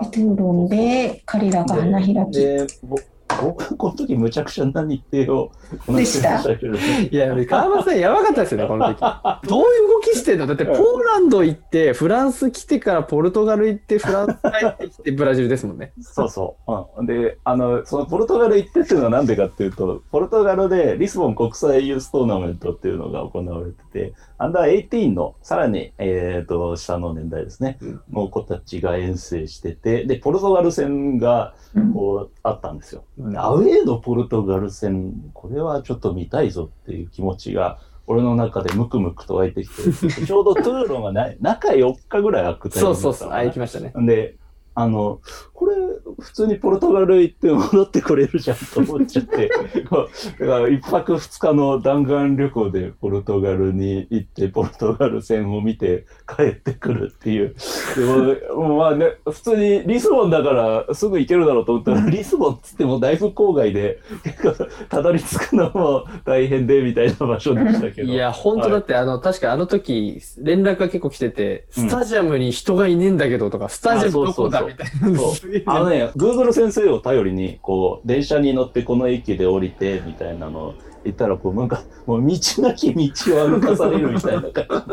討論でトゥロンで彼らが花開き。僕、この時むちゃくちゃな日程をこなでした？してまけど。ねいや、川村さんやばかったですよね、この時。どういう動きしてんの？だって、ポーランド行って、フランス来てからポルトガル行って、フランス帰ってきて、ブラジルですもんね。そうそう。うん、で、あの、そのポルトガル行ってっていうのはなんでかっていうと、ポルトガルでリスボン国際ユーストーナメントっていうのが行われてて、アンダー18のさらに、えっ、と、下の年代ですね、うん。の子たちが遠征してて、で、ポルトガル戦が、うん。こう、あったんですよ。うんアウェーのポルトガル戦、これはちょっと見たいぞっていう気持ちが、俺の中でムクムクと湧いてきて、ちょうどトゥーロンがない中4日ぐらい空くタイミンそうそうそう、あ、行きましたね。で、あの、これ、普通にポルトガル行って戻ってこれるじゃんと思っちゃって、だから一泊二日の弾丸旅行でポルトガルに行って、ポルトガル戦を見て帰ってくるっていう。でも、まあね、普通にリスボンだからすぐ行けるだろうと思ったら、リスボンっつってもだいぶ郊外で、結構たどり着くのも大変でみたいな場所でしたけど。いや、本当だって、あの、確かあの時、連絡が結構来てて、うんスタジアムに人がいねえんだけどとか、スタジアムどこだあそうみたいな。そうあのね、Google 先生を頼りに、こう、電車に乗ってこの駅で降りて、みたいなのを言ったら、こう、なんか、もう道なき道を歩かされるみたいな感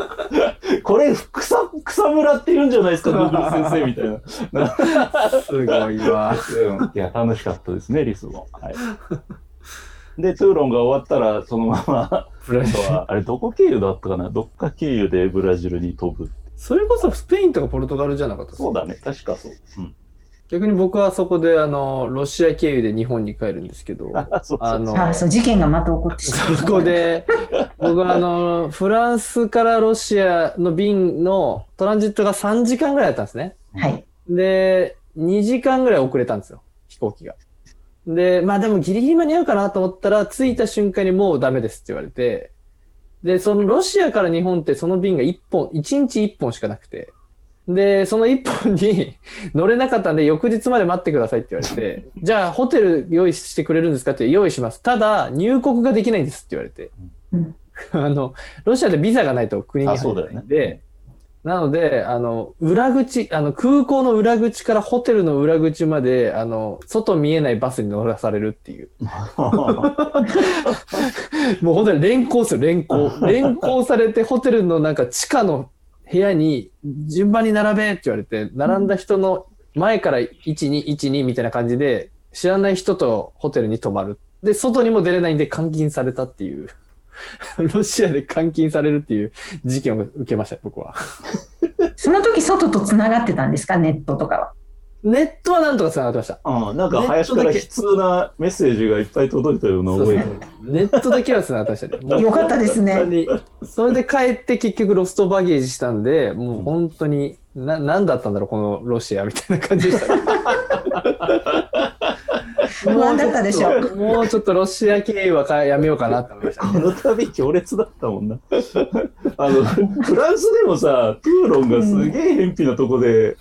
じ。これ、草、草むらって言うんじゃないですか、Google 先生みたいな。すごいわ。うんいや、楽しかったですね、リスボン。はい。で、トゥーロンが終わったら、そのまま、ブラジルは、あれ、どこ経由だったかな？どっか経由でブラジルに飛ぶ。それこそスペインとかポルトガルじゃなかったそうだね、確かそう。うん。逆に僕はそこで、あの、ロシア経由で日本に帰るんですけど、あ、そうそうあのあ、そう、事件がまた起こってしまう。そこで、僕はあの、フランスからロシアの便のトランジットが3時間ぐらいだったんですね。はい。で、2時間ぐらい遅れたんですよ、飛行機が。で、まあでもギリギリ間に合うかなと思ったら、着いた瞬間にもうダメですって言われて、で、そのロシアから日本ってその便が1本、1日1本しかなくて、で、その1本に 乗れなかったんで、翌日まで待ってくださいって言われて、じゃあホテル用意してくれるんですかって用意します。ただ、入国ができないんですって言われて。うん。あの、ロシアでビザがないと国に入れないんで、なので、あの、裏口、あの、空港の裏口からホテルの裏口まで、あの、外見えないバスに乗らされるっていう。もう本当に連行ですよ、連行。連行されて、ホテルのなんか地下の部屋に順番に並べって言われて、並んだ人の前から1、2、1、2みたいな感じで、知らない人とホテルに泊まる。で、外にも出れないんで監禁されたっていう。ロシアで監禁されるっていう事件を受けました、僕は。その時、外と繋がってたんですかネットとかは？ネットはなんとか繋がってました。うん、なんか林から悲痛なメッセージがいっぱい届いたような覚えが。ネットだけは繋がってましたね。もうよかったですねそれで帰って結局ロストバゲージしたんで、もう本当に、な、なんだったんだろう、このロシアみたいな感じでしたね。不安だったでしょう。もうちょっとロシア経由はかやめようかなって思いました。この旅強烈だったもんな。あの、フランスでもさ、トゥーロンがすげえ偏僻なとこで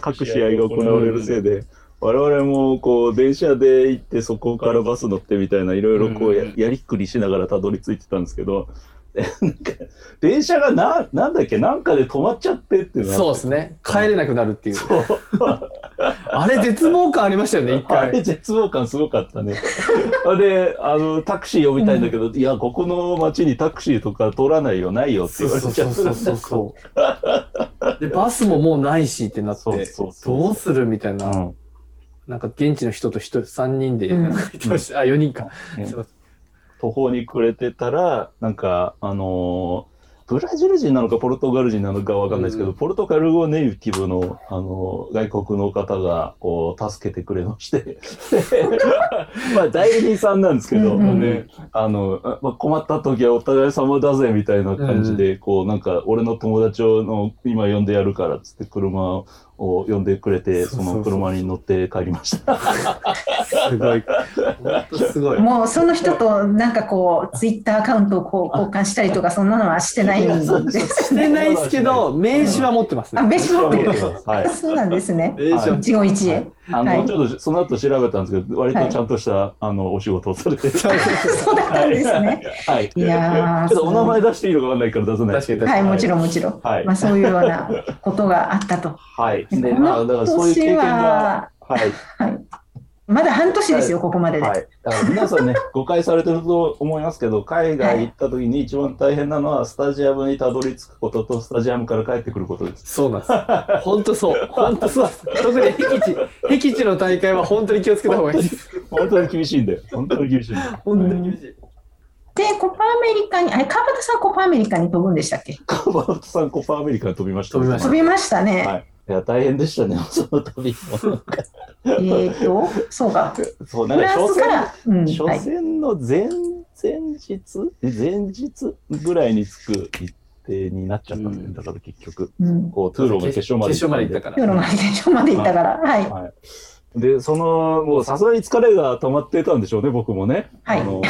各試合が行われるせいで、我々もこう電車で行ってそこからバス乗ってみたいないろいろこうやりっくりしながらたどり着いてたんですけど、なんか電車がな、なんだっけ、なんかで止まっちゃってっていうそうですね。帰れなくなるっていう。そう あれ絶望感ありましたよね、一あれ回。絶望感すごかったね。で、あの、タクシー呼びたいんだけど、いや、ここの街にタクシーとか通らないよ、ないよって言われちゃった。そうそうそう。で、バスももうないしってなっそうて、そうそうどうするみたいな。うんなんか現地の人と人、3人で、うん。あ、4人か。ねすいません途方に暮れてたら、なんか、あのーブラジル人なのかポルトガル人なのかわかんないですけど、うん。ポルトガル語ネイティブの、あのー外国の方が、こう、助けてくれまして。まあ、代理人さんなんですけど、うんうんね、あの、あまあ、困った時はお互い様だぜ、みたいな感じで、こう、なんか、俺の友達をの今呼んでやるから、つって車を呼んでくれて、その車に乗って帰りました。すごい。本当すごい。もうその人となんかこう、ツイッターアカウントをこう交換したりとか、そんなのはしてないんです。してないですけど、名刺は持ってますね。あ、別に持ってる。はい。そうなんですね。一期一会。あの、はいちょっとその後調べたんですけど、割とちゃんとした、あの、お仕事をされてる。そうだったんですね。はい。いやーちょっとお名前出していいのかわかんないから出さない。確かに確はい、もちろんもちろん。はいまあそういうようなことがあったと。はい。こ で、まあ、だからのそういう経験年がは、、はい。はい。まだ半年ですよ、ここまでで。はい。だから皆さんね、誤解されてると思いますけど、海外行った時に一番大変なのは、スタジアムにたどり着くことと、スタジアムから帰ってくることです。そうなんです。本当そう。本当そうです。特に僻地、僻地の大会は本当に気をつけた方がいいです。本当に厳しいんだよ。本当に厳しいんだよ。本当に厳しい。で、コパアメリカに、あれ、川端さんコパアメリカに飛ぶんでしたっけ？カバートさん、コパアメリカに飛びました、飛びました飛びましたね。はい。いや、大変でしたね、その旅も。えっと、そうか。そう、なんか初戦、スから、うん、初はい。戦の前、前日前日ぐらいに着く日程になっちゃったんだよ、うんだから結局。うん。こう、トゥーローが決勝まで決勝まで行ったから。夜まで決勝まで行ったから、はい。はい。で、その、もうさすがに疲れが溜まってたんでしょうね、僕もね。はいあの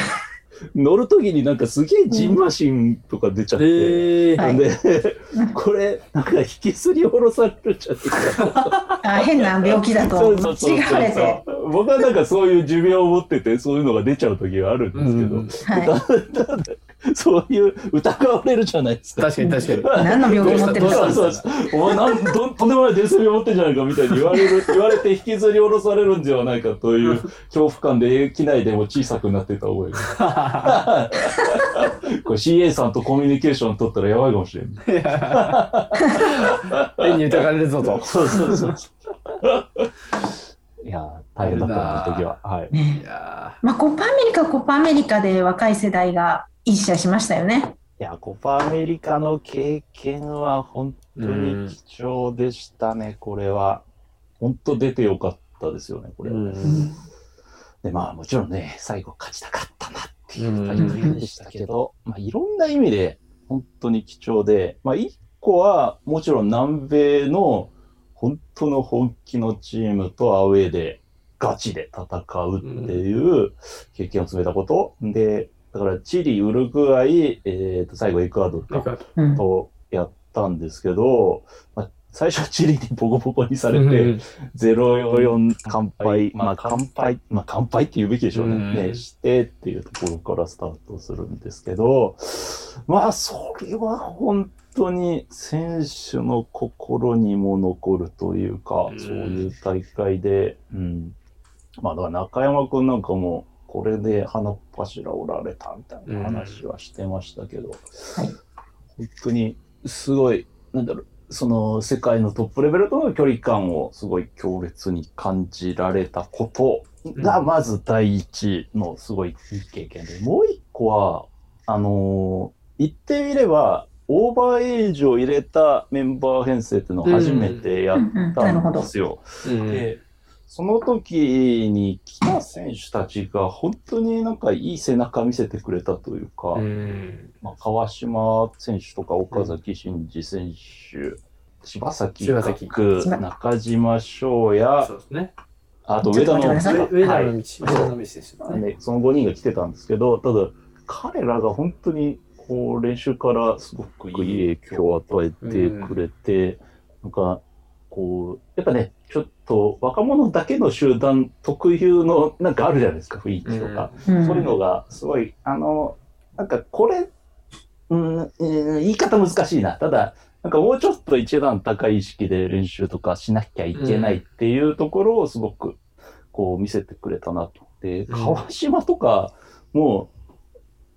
乗るときになんかすげえジンマシンとか出ちゃって。ええはい。で、これ、なんか引きずり下ろされるんじゃないかあ変な病気だと。そうそうそう違われて。僕はなんかそういう寿命を持ってて、そういうのが出ちゃう時があるんですけど、うんはだん。だん そういう疑われるじゃないですか。確かに確かに。い。何の病気持ってるんですかどうした？そうそうお前なん どんとんでもない伝説病持ってんじゃないかみたいに言われる、言われて引きずり下ろされるんではないかという恐怖感で機内でも小さくなってた覚えが。これ CA さんとコミュニケーション取ったらやばいかもしれない。変に疑われるぞと。そうそうそう。いやー、大変だったな、あの時は。はい。ねいやまあ、コパアメリカはコパアメリカで若い世代がいい試合しましたよね。いや、コパアメリカの経験は本当に貴重でしたね、これは。本当出てよかったですよね、これ。ーで、まあもちろんね、最後勝ちたかったなっていう大会でしたけど、まあいろんな意味で本当に貴重で、まあ一個はもちろん南米の本当の本気のチームとアウェーでガチで戦うっていう経験を詰めたこと。で、だからチリ、ウルグアイ、えっ、と、最後エクアドルかうん。とやったんですけど、まあ、最初はチリにボコボコにされて、うん0-4乾杯、まあ乾杯、まあ乾杯って言うべきでしょうね。うんねしてっていうところからスタートするんですけど、まあそれは本当に選手の心にも残るというか、うんそういう大会で、うん。まあだから中山くんなんかも、これで花っ柱おられたみたいな話はしてましたけど、はい。本当にすごい、なんだろう、その世界のトップレベルとの距離感をすごい強烈に感じられたことが、まず第一のすごいいい経験で、もう一個は、あのー言ってみれば、オーバーエイジを入れたメンバー編成っていうのを初めてやったんで。すよ。うん。で、その時に来た選手たちが本当になんかいい背中見せてくれたというか、うん。まあ、川島選手とか岡崎慎司選手、柴崎柴崎。岳、柴中島翔也そ、うですね。あと上田の上上田の道、上田の道ですよね。ね、その5人が来てたんですけど、ただ彼らが本当にこう練習からすごくいい影響を与えてくれて、なんかこう、やっぱね、ちょっと若者だけの集団特有のなんかあるじゃないですか、雰囲気とか。うんそういうのがすごい、あの、なんかこれ、うん、うん言い方難しいな。ただ、なんかもうちょっと一段高い意識で練習とかしなきゃいけないっていうところをすごくこう見せてくれたなと。で、うん川島とか、も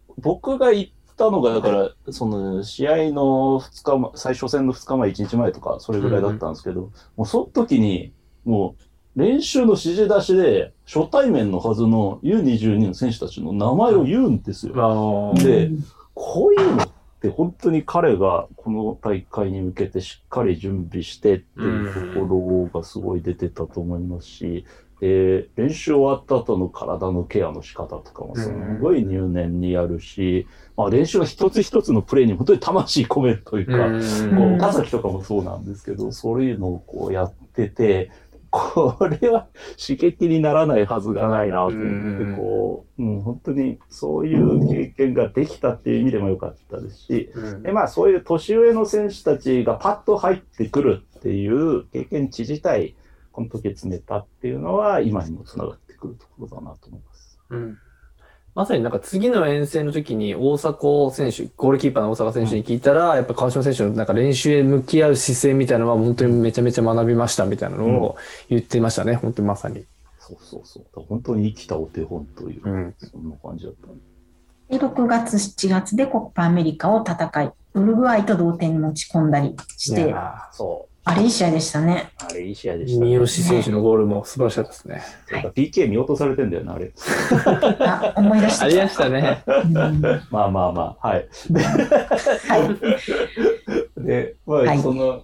う、僕が行ったのが、だから、その、試合の2日前、最初戦の2日前、1日前とか、それぐらいだったんですけど、もうその時に、もう、練習の指示出しで、初対面のはずの U22 の選手たちの名前を言うんですよ。でこういうのって本当に彼がこの大会に向けてしっかり準備してっていうところがすごい出てたと思いますし、で練習終わった後の体のケアの仕方とかもすごい入念にやるし、まあ、練習の一つ一つのプレーに本当に魂込めるというか、う岡崎とかもそうなんですけど、そういうのをこうやってて、これは刺激にならないはずがないなと思って、うん。こう、うん、本当にそういう経験ができたっていう意味でも良かったですし、うん。で、まあそういう年上の選手たちがパッと入ってくるっていう経験値自体、この時詰めたっていうのは今にもつながってくるところだなと思います。うんまさになんか次の遠征の時に大迫選手、ゴールキーパーの大迫選手に聞いたら、やっぱ川島選手のなんか練習へ向き合う姿勢みたいなのは本当にめちゃめちゃ学びましたみたいなのを言ってましたね、本当にまさに。そうそうそう。本当に生きたお手本という、うん。そんな感じだったね。で6月、7月でコッパアメリカを戦い、ウルグアイと同点に持ち込んだりして、あそあれいい試合でしたね。う。あれいい試合でした、三好選手のゴールも素晴らしかったですね。なんか PK 見落とされてんだよな、あれ。あ、思い出してありましたね。うんまあまあまあ、はい。はい。で、まあ、はいその、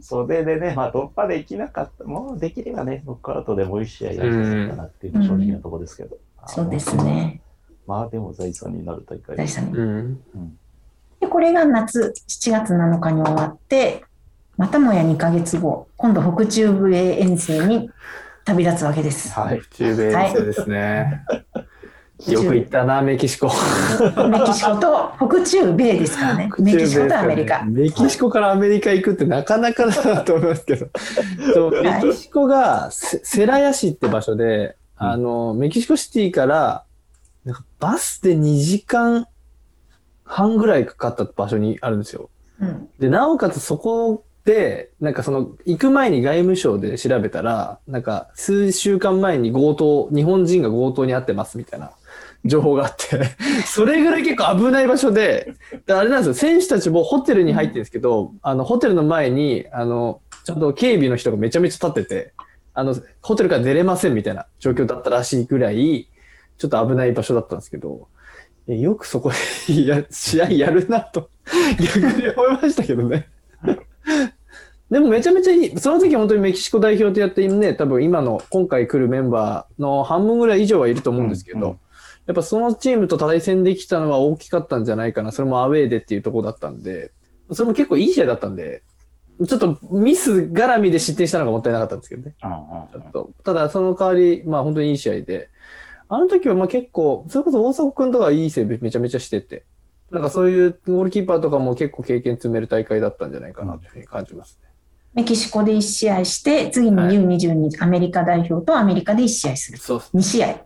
それでね、まあ、突破できなかった。もうできればね、ノックアウトでもう一試合やりたかったなっていうのが正直なところですけど。そうですね。まあ、でも財産になる大会大事だね。うん。で、これが夏、7月7日に終わって、またもや2ヶ月後、今度北中部へ遠征に旅立つわけです。はい。中米遠征ですね。よく行ったな、メキシコ。メキシコと北中米ですからね。メキシコとアメリカ。メキシコからアメリカ行くってなかなかだなと思いますけど。そうメキシコがセセラヤ市って場所で、あの、メキシコシティから、なんかバスで2時間半ぐらいかかった場所にあるんですよ。うん。で、なおかつそこで、なんかその、行く前に外務省で調べたら、なんか数週間前に強盗、日本人が強盗に遭ってますみたいな情報があって、それぐらい結構危ない場所で、であれなんですよ、選手たちもホテルに入ってるんですけど、あの、ホテルの前に、あの、ちゃんと警備の人がめちゃめちゃ立ってて、あの、ホテルから出れませんみたいな状況だったらしいぐらい、ちょっと危ない場所だったんですけど、よくそこで や試合やるなと、逆に思いましたけどね。でもめちゃめちゃいい。その時本当にメキシコ代表とやってね、多分今の今回来るメンバーの半分ぐらい以上はいると思うんですけど、うんうんやっぱそのチームと対戦できたのは大きかったんじゃないかな。それもアウェーでっていうところだったんで、それも結構いい試合だったんで、ちょっとミス絡みで失点したのがもったいなかったんですけどね。うんうんちょっとただその代わり、まあ本当にいい試合で、あの時はまあ結構、それこそ大迫くんとかいいセーブめちゃめちゃしてて、なんかそういうゴールキーパーとかも結構経験積める大会だったんじゃないかなというふうに感じますね。メキシコで1試合して、次にはい U22、アメリカ代表とアメリカで1試合する。そうです。2試合。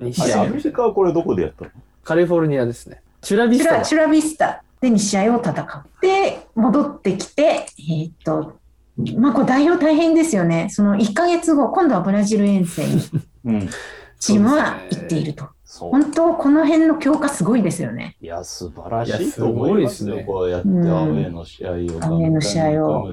2あ試合れアメリカはこれどこでやったの？カリフォルニアですね。チュラビスタだチュラビスタで2試合を戦って、戻ってきて、えーっと、まあこれ代表大変ですよね。その1ヶ月後、今度はブラジル遠征に うん。チームは行っていると。本当、この辺の強化すごいですよね。いや、素晴らしいと思いますよ。すごいですねこうやってアウうんェーの試合をアウェーの試合を。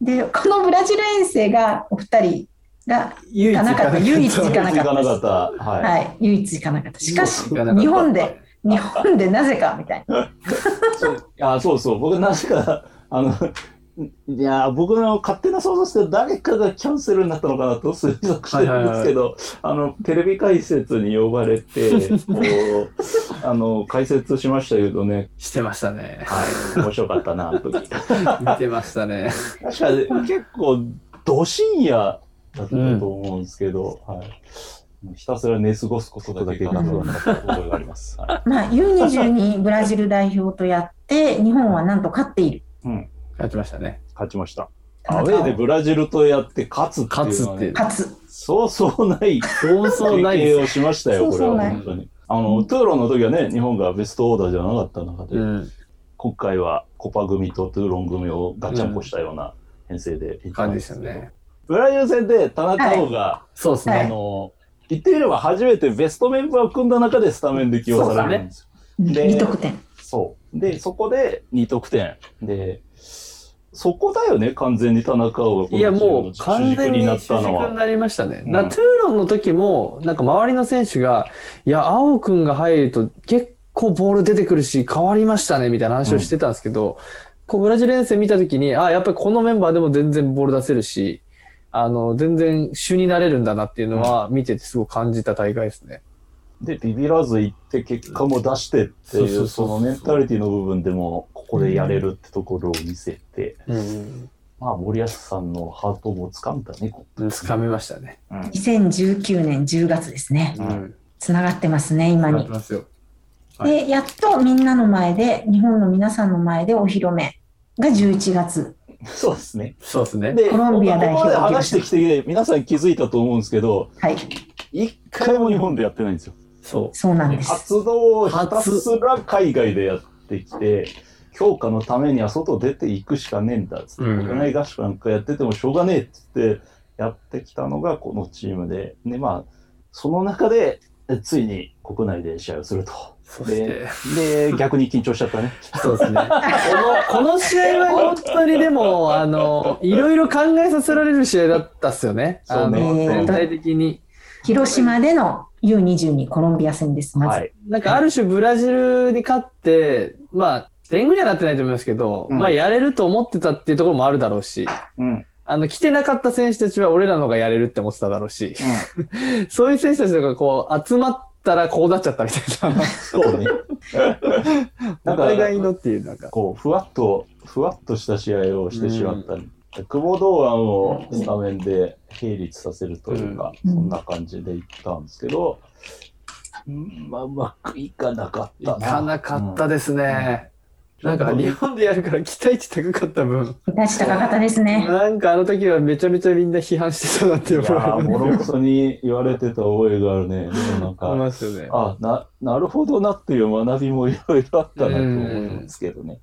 で、このブラジル遠征がお二人が、唯行かなかった唯一行かなかった行かなかった。はい。はい、唯一行かなかった。しかし、行か日本で、日本でなぜかみたいな。あそうそう、僕なぜか、あの、いや、僕の勝手な想像ですけど、誰かがキャンセルになったのかなと推測してるんですけど、あの、テレビ解説に呼ばれて、こう、あの、解説しましたけどね、してましたね。はい、面白かったな、あの時。見てましたね。確かに結構、ど深夜だったと思うんですけど、はい。ひたすら寝過ごすことだけが覚えがあります。はいまあ、U22 ブラジル代表とやって、日本はなんと勝っている。うん、やってましたね。勝ちました。アウェーでブラジルとやって勝つっていうのはね勝つって勝つ。そうそうないそうそうないを。しましたよ、これは本当に。あの、トゥーロンの時はね、日本がベストオーダーじゃなかった中で、うん。今回はコパ組とトゥーロン組をガッチャンコしたような編成で行った感じんですけどでしたね。ブラジル戦で田中碧が、はいそうですね。あの、言ってみれば初めてベストメンバーを組んだ中でスタメンで起用されるんですよ。で2得点。そう。で、そこで2得点。で、そこだよね、完全に田中碧がいや、もう完全に主主軸になったのは軸に。なりましたね。うんトゥーロンの時も、なんか周りの選手が、いや、青くんが入ると結構ボール出てくるし、変わりましたね、みたいな話をしてたんですけど、こうブラジル遠征見た時に、あ、やっぱりこのメンバーでも全然ボール出せるし、あの、全然主になれるんだなっていうのは見ててすごく感じた大会ですね。で、ビビらず行って結果も出してっていうそのメンタリティの部分でも、ここでやれるってところを見せて、うん。まあ、森保さんのハートも掴んだね、こ掴みましたね。うん2019年10月ですね。うん。つながってますね、今に。ますよ。はいで、やっとみんなの前で、日本の皆さんの前でお披露目が11月。そうですね。そうですね。で、コロンビア代表ここまで話してきて、皆さん気づいたと思うんですけど、はい、一回も日本でやってないんですよ。そそうなんです。活動をひたすら海外でやってきて、強化のためには外出ていくしかねえんだっつって、うん国内合宿なんかやっててもしょうがねえっつって、やってきたのがこのチームで、で、まあ、その中で、えついに国内で試合をすると。そしてで、で、逆に緊張しちゃったね。そうですね。この、この試合は本当にでも、あの、いろいろ考えさせられる試合だったっすよね。そうねあの全体的に。広島での U22 コロンビア戦です、まず。はい。なんかある種ブラジルに勝って、まあ、天狗にはなってないと思いますけど、うんまあやれると思ってたっていうところもあるだろうし、うん。あの、来てなかった選手たちは俺らの方がやれるって思ってただろうし、そういう選手たちとかこう、集まったらこうなっちゃったみたいな。そうね。お互いのっていう、なんか。こう、ふわっと、ふわっとした試合をしてしまった。久保堂安をスタメンで並立させるというか、うんそんな感じでいったんですけど、うんまあ、うまくいかなかっいたな。かなかったですね。うんなんか日本でやるから期待値高かった分、期待値高かったですね。なんかあの時はめちゃめちゃみんな批判してたなってい思う。クソに言われてた覚えがあるね。でもなんいか、ますよね。あ、な、なるほどなっていう学びもいろいろあったなと思うんですけどね。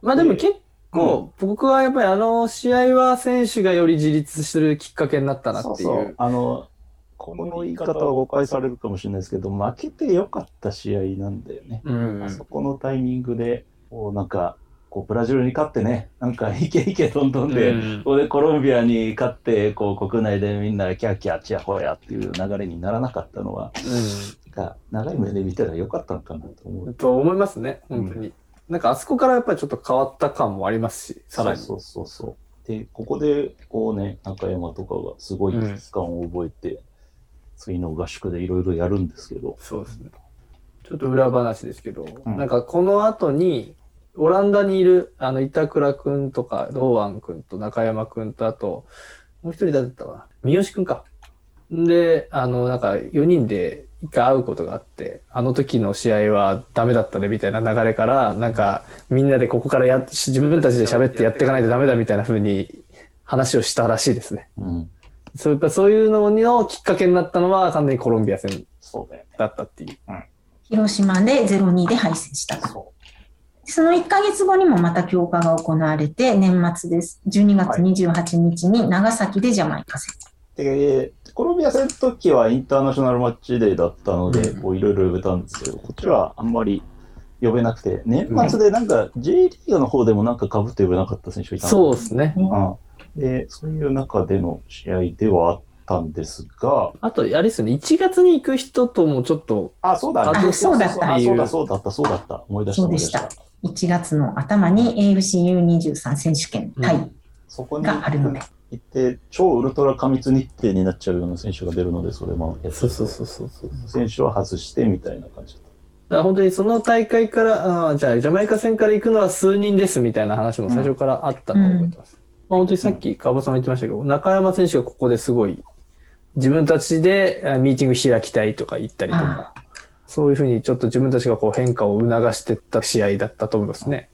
まあでも結構、僕はやっぱりあの試合は選手がより自立するきっかけになったなっていう。そうそうあの、この言い方は誤解されるかもしれないですけど、負けてよかった試合なんだよね。うんあそこのタイミングで、こうなんか、こうブラジルに勝ってね、なんかイケイケトントンで、うんここでコロンビアに勝って、こう国内でみんなキャーキャーチヤホヤっていう流れにならなかったのは、なんか長い目で見たらよかったのかなと思うん。う。と思いますね、本当に。なんかあそこからやっぱりちょっと変わった感もありますし、さらに。そうそうそうそう。で、ここで、こうね、中山とかがすごい危機感を覚えて、次の合宿でいろいろやるんですけど、そうですね。ちょっと裏話ですけど、うんなんかこの後に、オランダにいる、あの、板倉くんとか、堂安くんと中山くんと、あと、もう一人誰だったかな？三好くんか。で、あの、なんか4人で一回会うことがあって、あの時の試合はダメだったねみたいな流れから、なんかみんなでここからやっ、自分たちで喋ってやっていかないとダメだみたいな風に話をしたらしいですね。うん、そういったそういうののきっかけになったのは完全にコロンビア戦だったっていう。広島で0-2で敗戦したと。そその1ヶ月後にもまた強化が行われて、年末です。12月28日に長崎でジャマイカ戦。う。で、コロンビア戦の時はインターナショナルマッチデーだったので、いろいろ呼べたんですけど、こっちはあんまり呼べなくて、年末でなんか J リーグの方でもなんか被って呼べなかった選手がいたのそうですね。うんで、そういう中での試合ではあったんですが、あと、あれですよね、1月に行く人ともちょっと、あ、そうだ、あそうだったあそうだ、そうだった、そうだった。思い出した、そうでしたた。1月の頭に AFCU23 選手権タイそこにがあるので。行って、超ウルトラ過密日程になっちゃうような選手が出るので、それもそうそうそうそう。選手を外してみたいな感じだっだから本当にその大会から、あーじゃあジャマイカ戦から行くのは数人ですみたいな話も最初からあったのを覚えてます。まあ本当にさっき川端さんも言ってましたけど、中山選手がここですごい自分たちであミーティング開きたいとか言ったりとか、そういうふうにちょっと自分たちがこう変化を促していった試合だったと思いますね。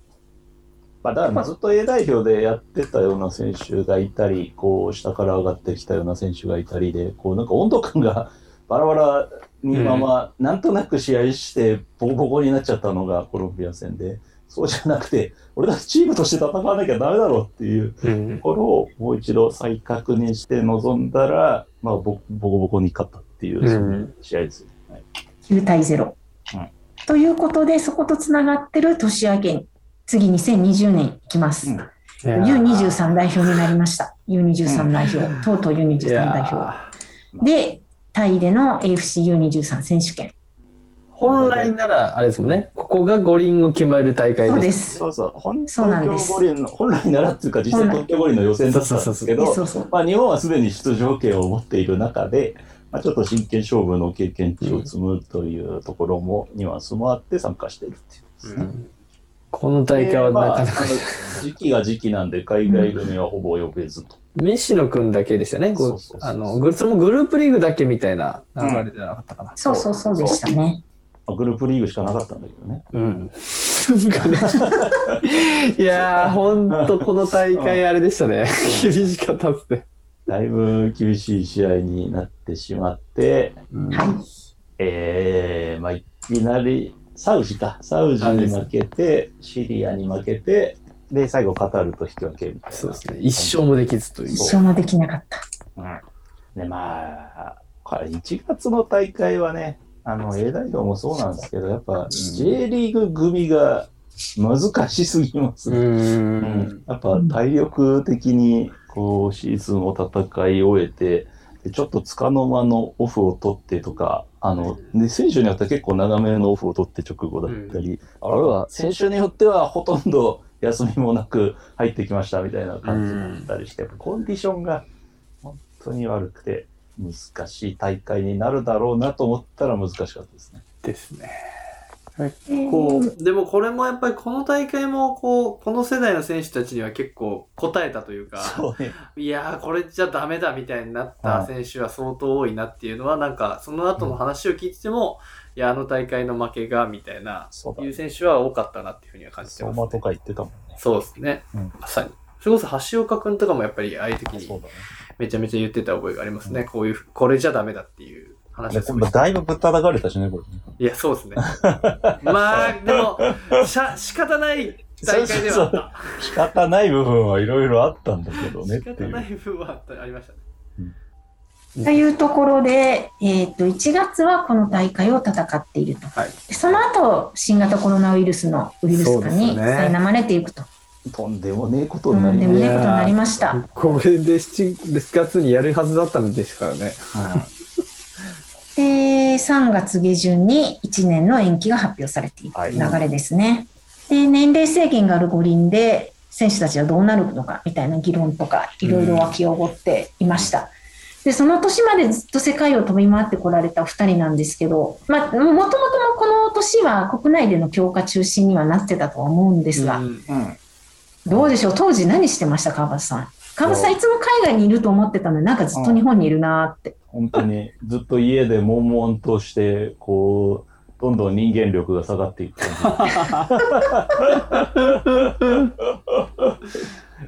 た。まあ、だからまあずっと A 代表でやってたような選手がいたり、こう、下から上がってきたような選手がいたりで、こう、なんか温度感が バラバラにまま、なんとなく試合して、ボコボコになっちゃったのがコロンビア戦で、そうじゃなくて、俺たちチームとして戦わなきゃダメだろうっていううんところをもう一度再確認して臨んだら、まあ、ボボコボコに勝ったっていう、うんそういう試合ですよ。はい9対0。うんということで、そことつながってる年明けに、次2020年いきます。うんいやー U23 代表になりました。U23 代表。とうとう U23 いや代ー表。で、タイでの AFCU23 選手権。本来なら、あれですもんね、ここが五輪を決まる大会そうで。ですす。そうそう、本そうなんです東京五輪の、本来ならっていうか、実際東京五輪の予選だったんですけでど、そうそう。まあ、日本はすでに出場権を持っている中で、まあ、ちょっと真剣勝負の経験値を積むというところも、ニュアンスもあって参加しているっていうですね。この大会はでまあなかなか、あの時期が時期なんで、海外組はほぼ呼べずと。メッシの君だけでしたね。そうそうそうあの、グそれもグループリーグだけみたいな流れじゃなかったかな。そうそうそうでしたね。まあグループリーグしかなかったんだけどね。うん。いやー、ほんとこの大会あれでしたね。厳しかったっすね。だいぶ厳しい試合になってしまって、はい。えー、まあ、いきなり、サウジか。サウジに負けて、シリアに負けて、で、最後カタールと引き分けみたいな。そうですね。一勝もできずという。一生もできなかった。で、まあ、これ1月の大会はね、あの、A 大道もそうなんですけど、やっぱ J リーグ組が難しすぎます。ね。うん。やっぱ体力的にこうシーズンを戦い終えて、でちょっとつかの間のオフを取ってとか、あの、で選手によっては結構長めのオフを取って直後だったり、あるいは選手によってはほとんど休みもなく入ってきましたみたいな感じだったりして、やっぱコンディションが本当に悪くて難しい大会になるだろうなと思ったら難しかったですね。ですね。こう、でもこれもやっぱりこの大会もこう、この世代の選手たちには結構答えたというか、そうね。いやーこれじゃダメだみたいになった選手は相当多いなっていうのは、なんかその後の話を聞いてても、いや、あの大会の負けがみたいな、そうだいう選手は多かったなっていうふうには感じてます、ね。相馬とか言ってたもんね。そうですね。うんまさに。それこそ橋岡くんとかもやっぱりああいう時にそうだね。めちゃめちゃ言ってた覚えがありますね。こういう、これじゃダメだっていう話でをすだいぶぶったたかれたしね、これね。いや、そうですね。まあ、でも、しゃ、仕方ない大会ではあった。仕方ない部分はいろいろあったんだけどねっていう。仕方ない部分はあったありましたね。というところで、えっと1月はこの大会を戦っていると。はい。その後、新型コロナウイルスのウイルス化にそうですね苛まれていくと。とんでもねえこととになんりましでもねえことになりました。これで7月にやるはずだったんですからね。た。で、3月下旬に1年の延期が発表されているはい流れですね。で、年齢制限がある五輪で、選手たちはどうなるのかみたいな議論とか、いろいろ湧き起こっていました。で、その年までずっと世界を飛び回ってこられたお二人なんですけど、まあ、もともともこの年は国内での強化中心にはなってたとは思うんですが、うんうん。どうでしょう？当時何してました？川端さん。川端さんいつも海外にいると思ってたのになんかずっと日本にいるなーって。本当にずっと家で悶々として、こう、どんどん人間力が下がっていく感じ。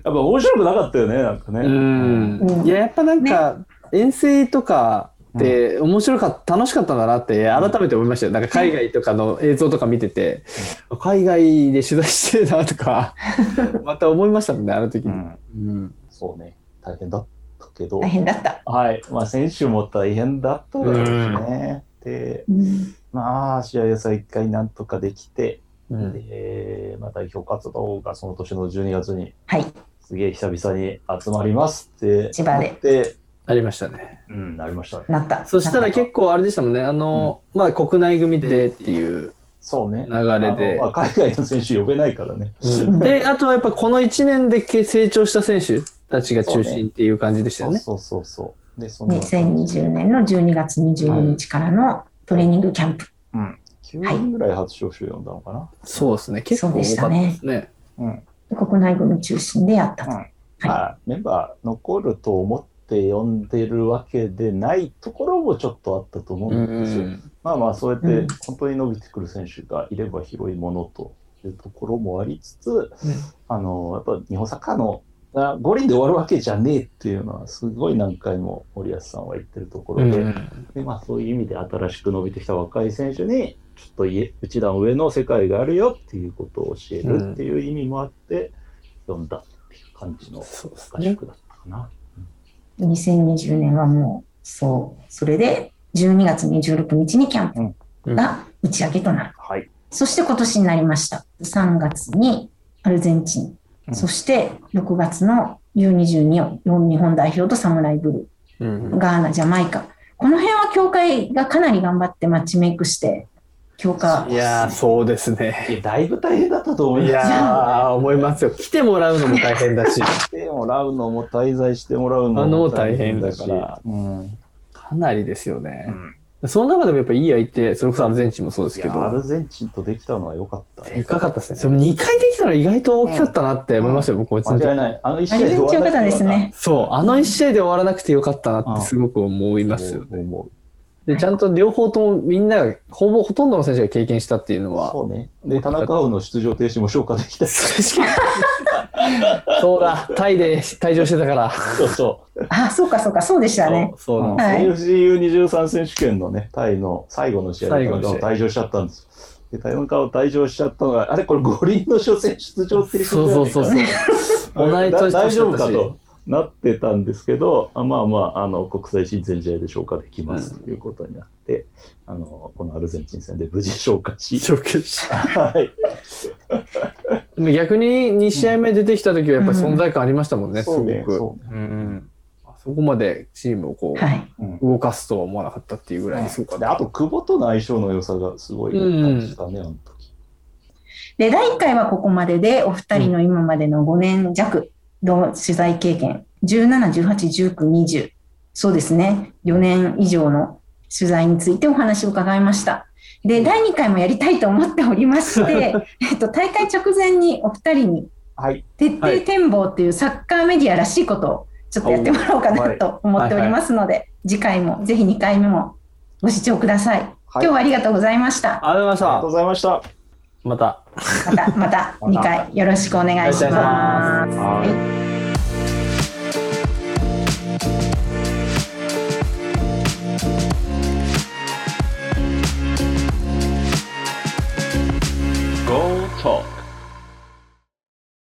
やっぱ面白くなかったよね、なんかね。うんうんいや、やっぱなんか、遠征とかって面白かった、楽しかったんだなって改めて思いましたよ。なんか海外とかの映像とか見てて、海外で取材してるなとか、また思いましたもんね、あの時に。うん。うんそうね。大変だったけど。大変だった。はい。まあ、選手も大変だっただろうしね。で、うんまあ、試合を再開なんとかできて、うんで、まあ、代表活動がその年の12月に、はい。すげえ久々に集まりますって。千葉で。で、ありましたね。うん、なりましたね。なった。そしたら結構あれでしたもんね、あの、まあ国内組でっていうそうね。流れで海外の選手呼べないからね。で、あとはやっぱこの1年で成長した選手たちが中心っていう感じでしたよね。そうそうそう。で、その、2020年の12月22日からのトレーニングキャンプ。うん。9人ぐらい初招集呼んだのかな。そうですね。結構多かったですね。うん。国内組中心でやったと。うんまあ、メンバー残ると思って呼んでるわけでないところもちょっとあったと思うんですよ。まあまあ、そうやってうん本当に伸びてくる選手がいれば広いものというところもありつつ、あの、やっぱ日本サッカーのあ五輪で終わるわけじゃねえっていうのはすごい何回も森保さんは言ってるところで、でまあ、そういう意味で新しく伸びてきた若い選手にちょっとい一段上の世界があるよっていうことを教えるっていう意味もあって、読んだっていう感じの合。宿だったかな。2020年はもう、そう。それで、12月26日にキャンプが打ち上げとなる。はい。そして今年になりました。3月にアルゼンチン。うんそして6月の U22 を日本代表とサムライブルうんー、ガーナ、ジャマイカ。この辺は協会がかなり頑張ってマッチメイクして、強化。いやー、そうですね。いや、だいぶ大変だったと思いいますよ。やー、思いますよ。来てもらうのも大変だし、来てもらうのも滞在してもらうのあのも大変だからうん。かなりですよねう。んその中でもやっぱいい相手、それこそアルゼンチンもそうですけど、アルゼンチンとできたのは良かった。でかかったですね。それ2回できたら意外と大きかったなって思いますよ、僕こいつの時間違いない。あの一試合アルゼンチンよかったですね。そう、あの1試合で終わらなくてよかったなってすごく思いますよね。思で、ちゃんと両方ともみんなが、ほぼほとんどの選手が経験したっていうのう。は、そうね。で、田中碧の出場停止も消化できた。そうだ、タイで退場してたから。そうそう。あ、そうかそうか、そうでしたね。そうなんですはい AFCU23 選手権のね、タイの最後の試合で退場しちゃったんですよ。で、田中碧退場しちゃったのが、あれこれ五輪の初戦出場っていうそうそうそうそう。同い年大丈夫かと。なってたんですけど、あまあまあ、あの、国際親善試合で消化できますということになって、あの、このアルゼンチン戦で無事消化し、消化しはい。でも逆に2試合目出てきた時はやっぱり存在感ありましたもんね、すごそうね、く。そうね。うんそこまでチームをこう、はい。うん動かすとは思わなかったっていうぐらいすごかっで、た。あと、久保との相性の良さがすごい感じたね、あの時。で、第1回はここまでで、お二人の今までの5年弱の取材経験、17、18、19、20、そうですね、4年以上の取材についてお話を伺いました。で、第2回もやりたいと思っておりまして、えっと、大会直前にお二人にはい。徹底展望っていうサッカーメディアらしいことをちょっとやってもらおうかなと思っておりますので、次回もぜひ2回目もご視聴ください。今日はありがとうございました。ありがとうございました。ました。また。また、また2回よろしくお願いします。お願いしますはい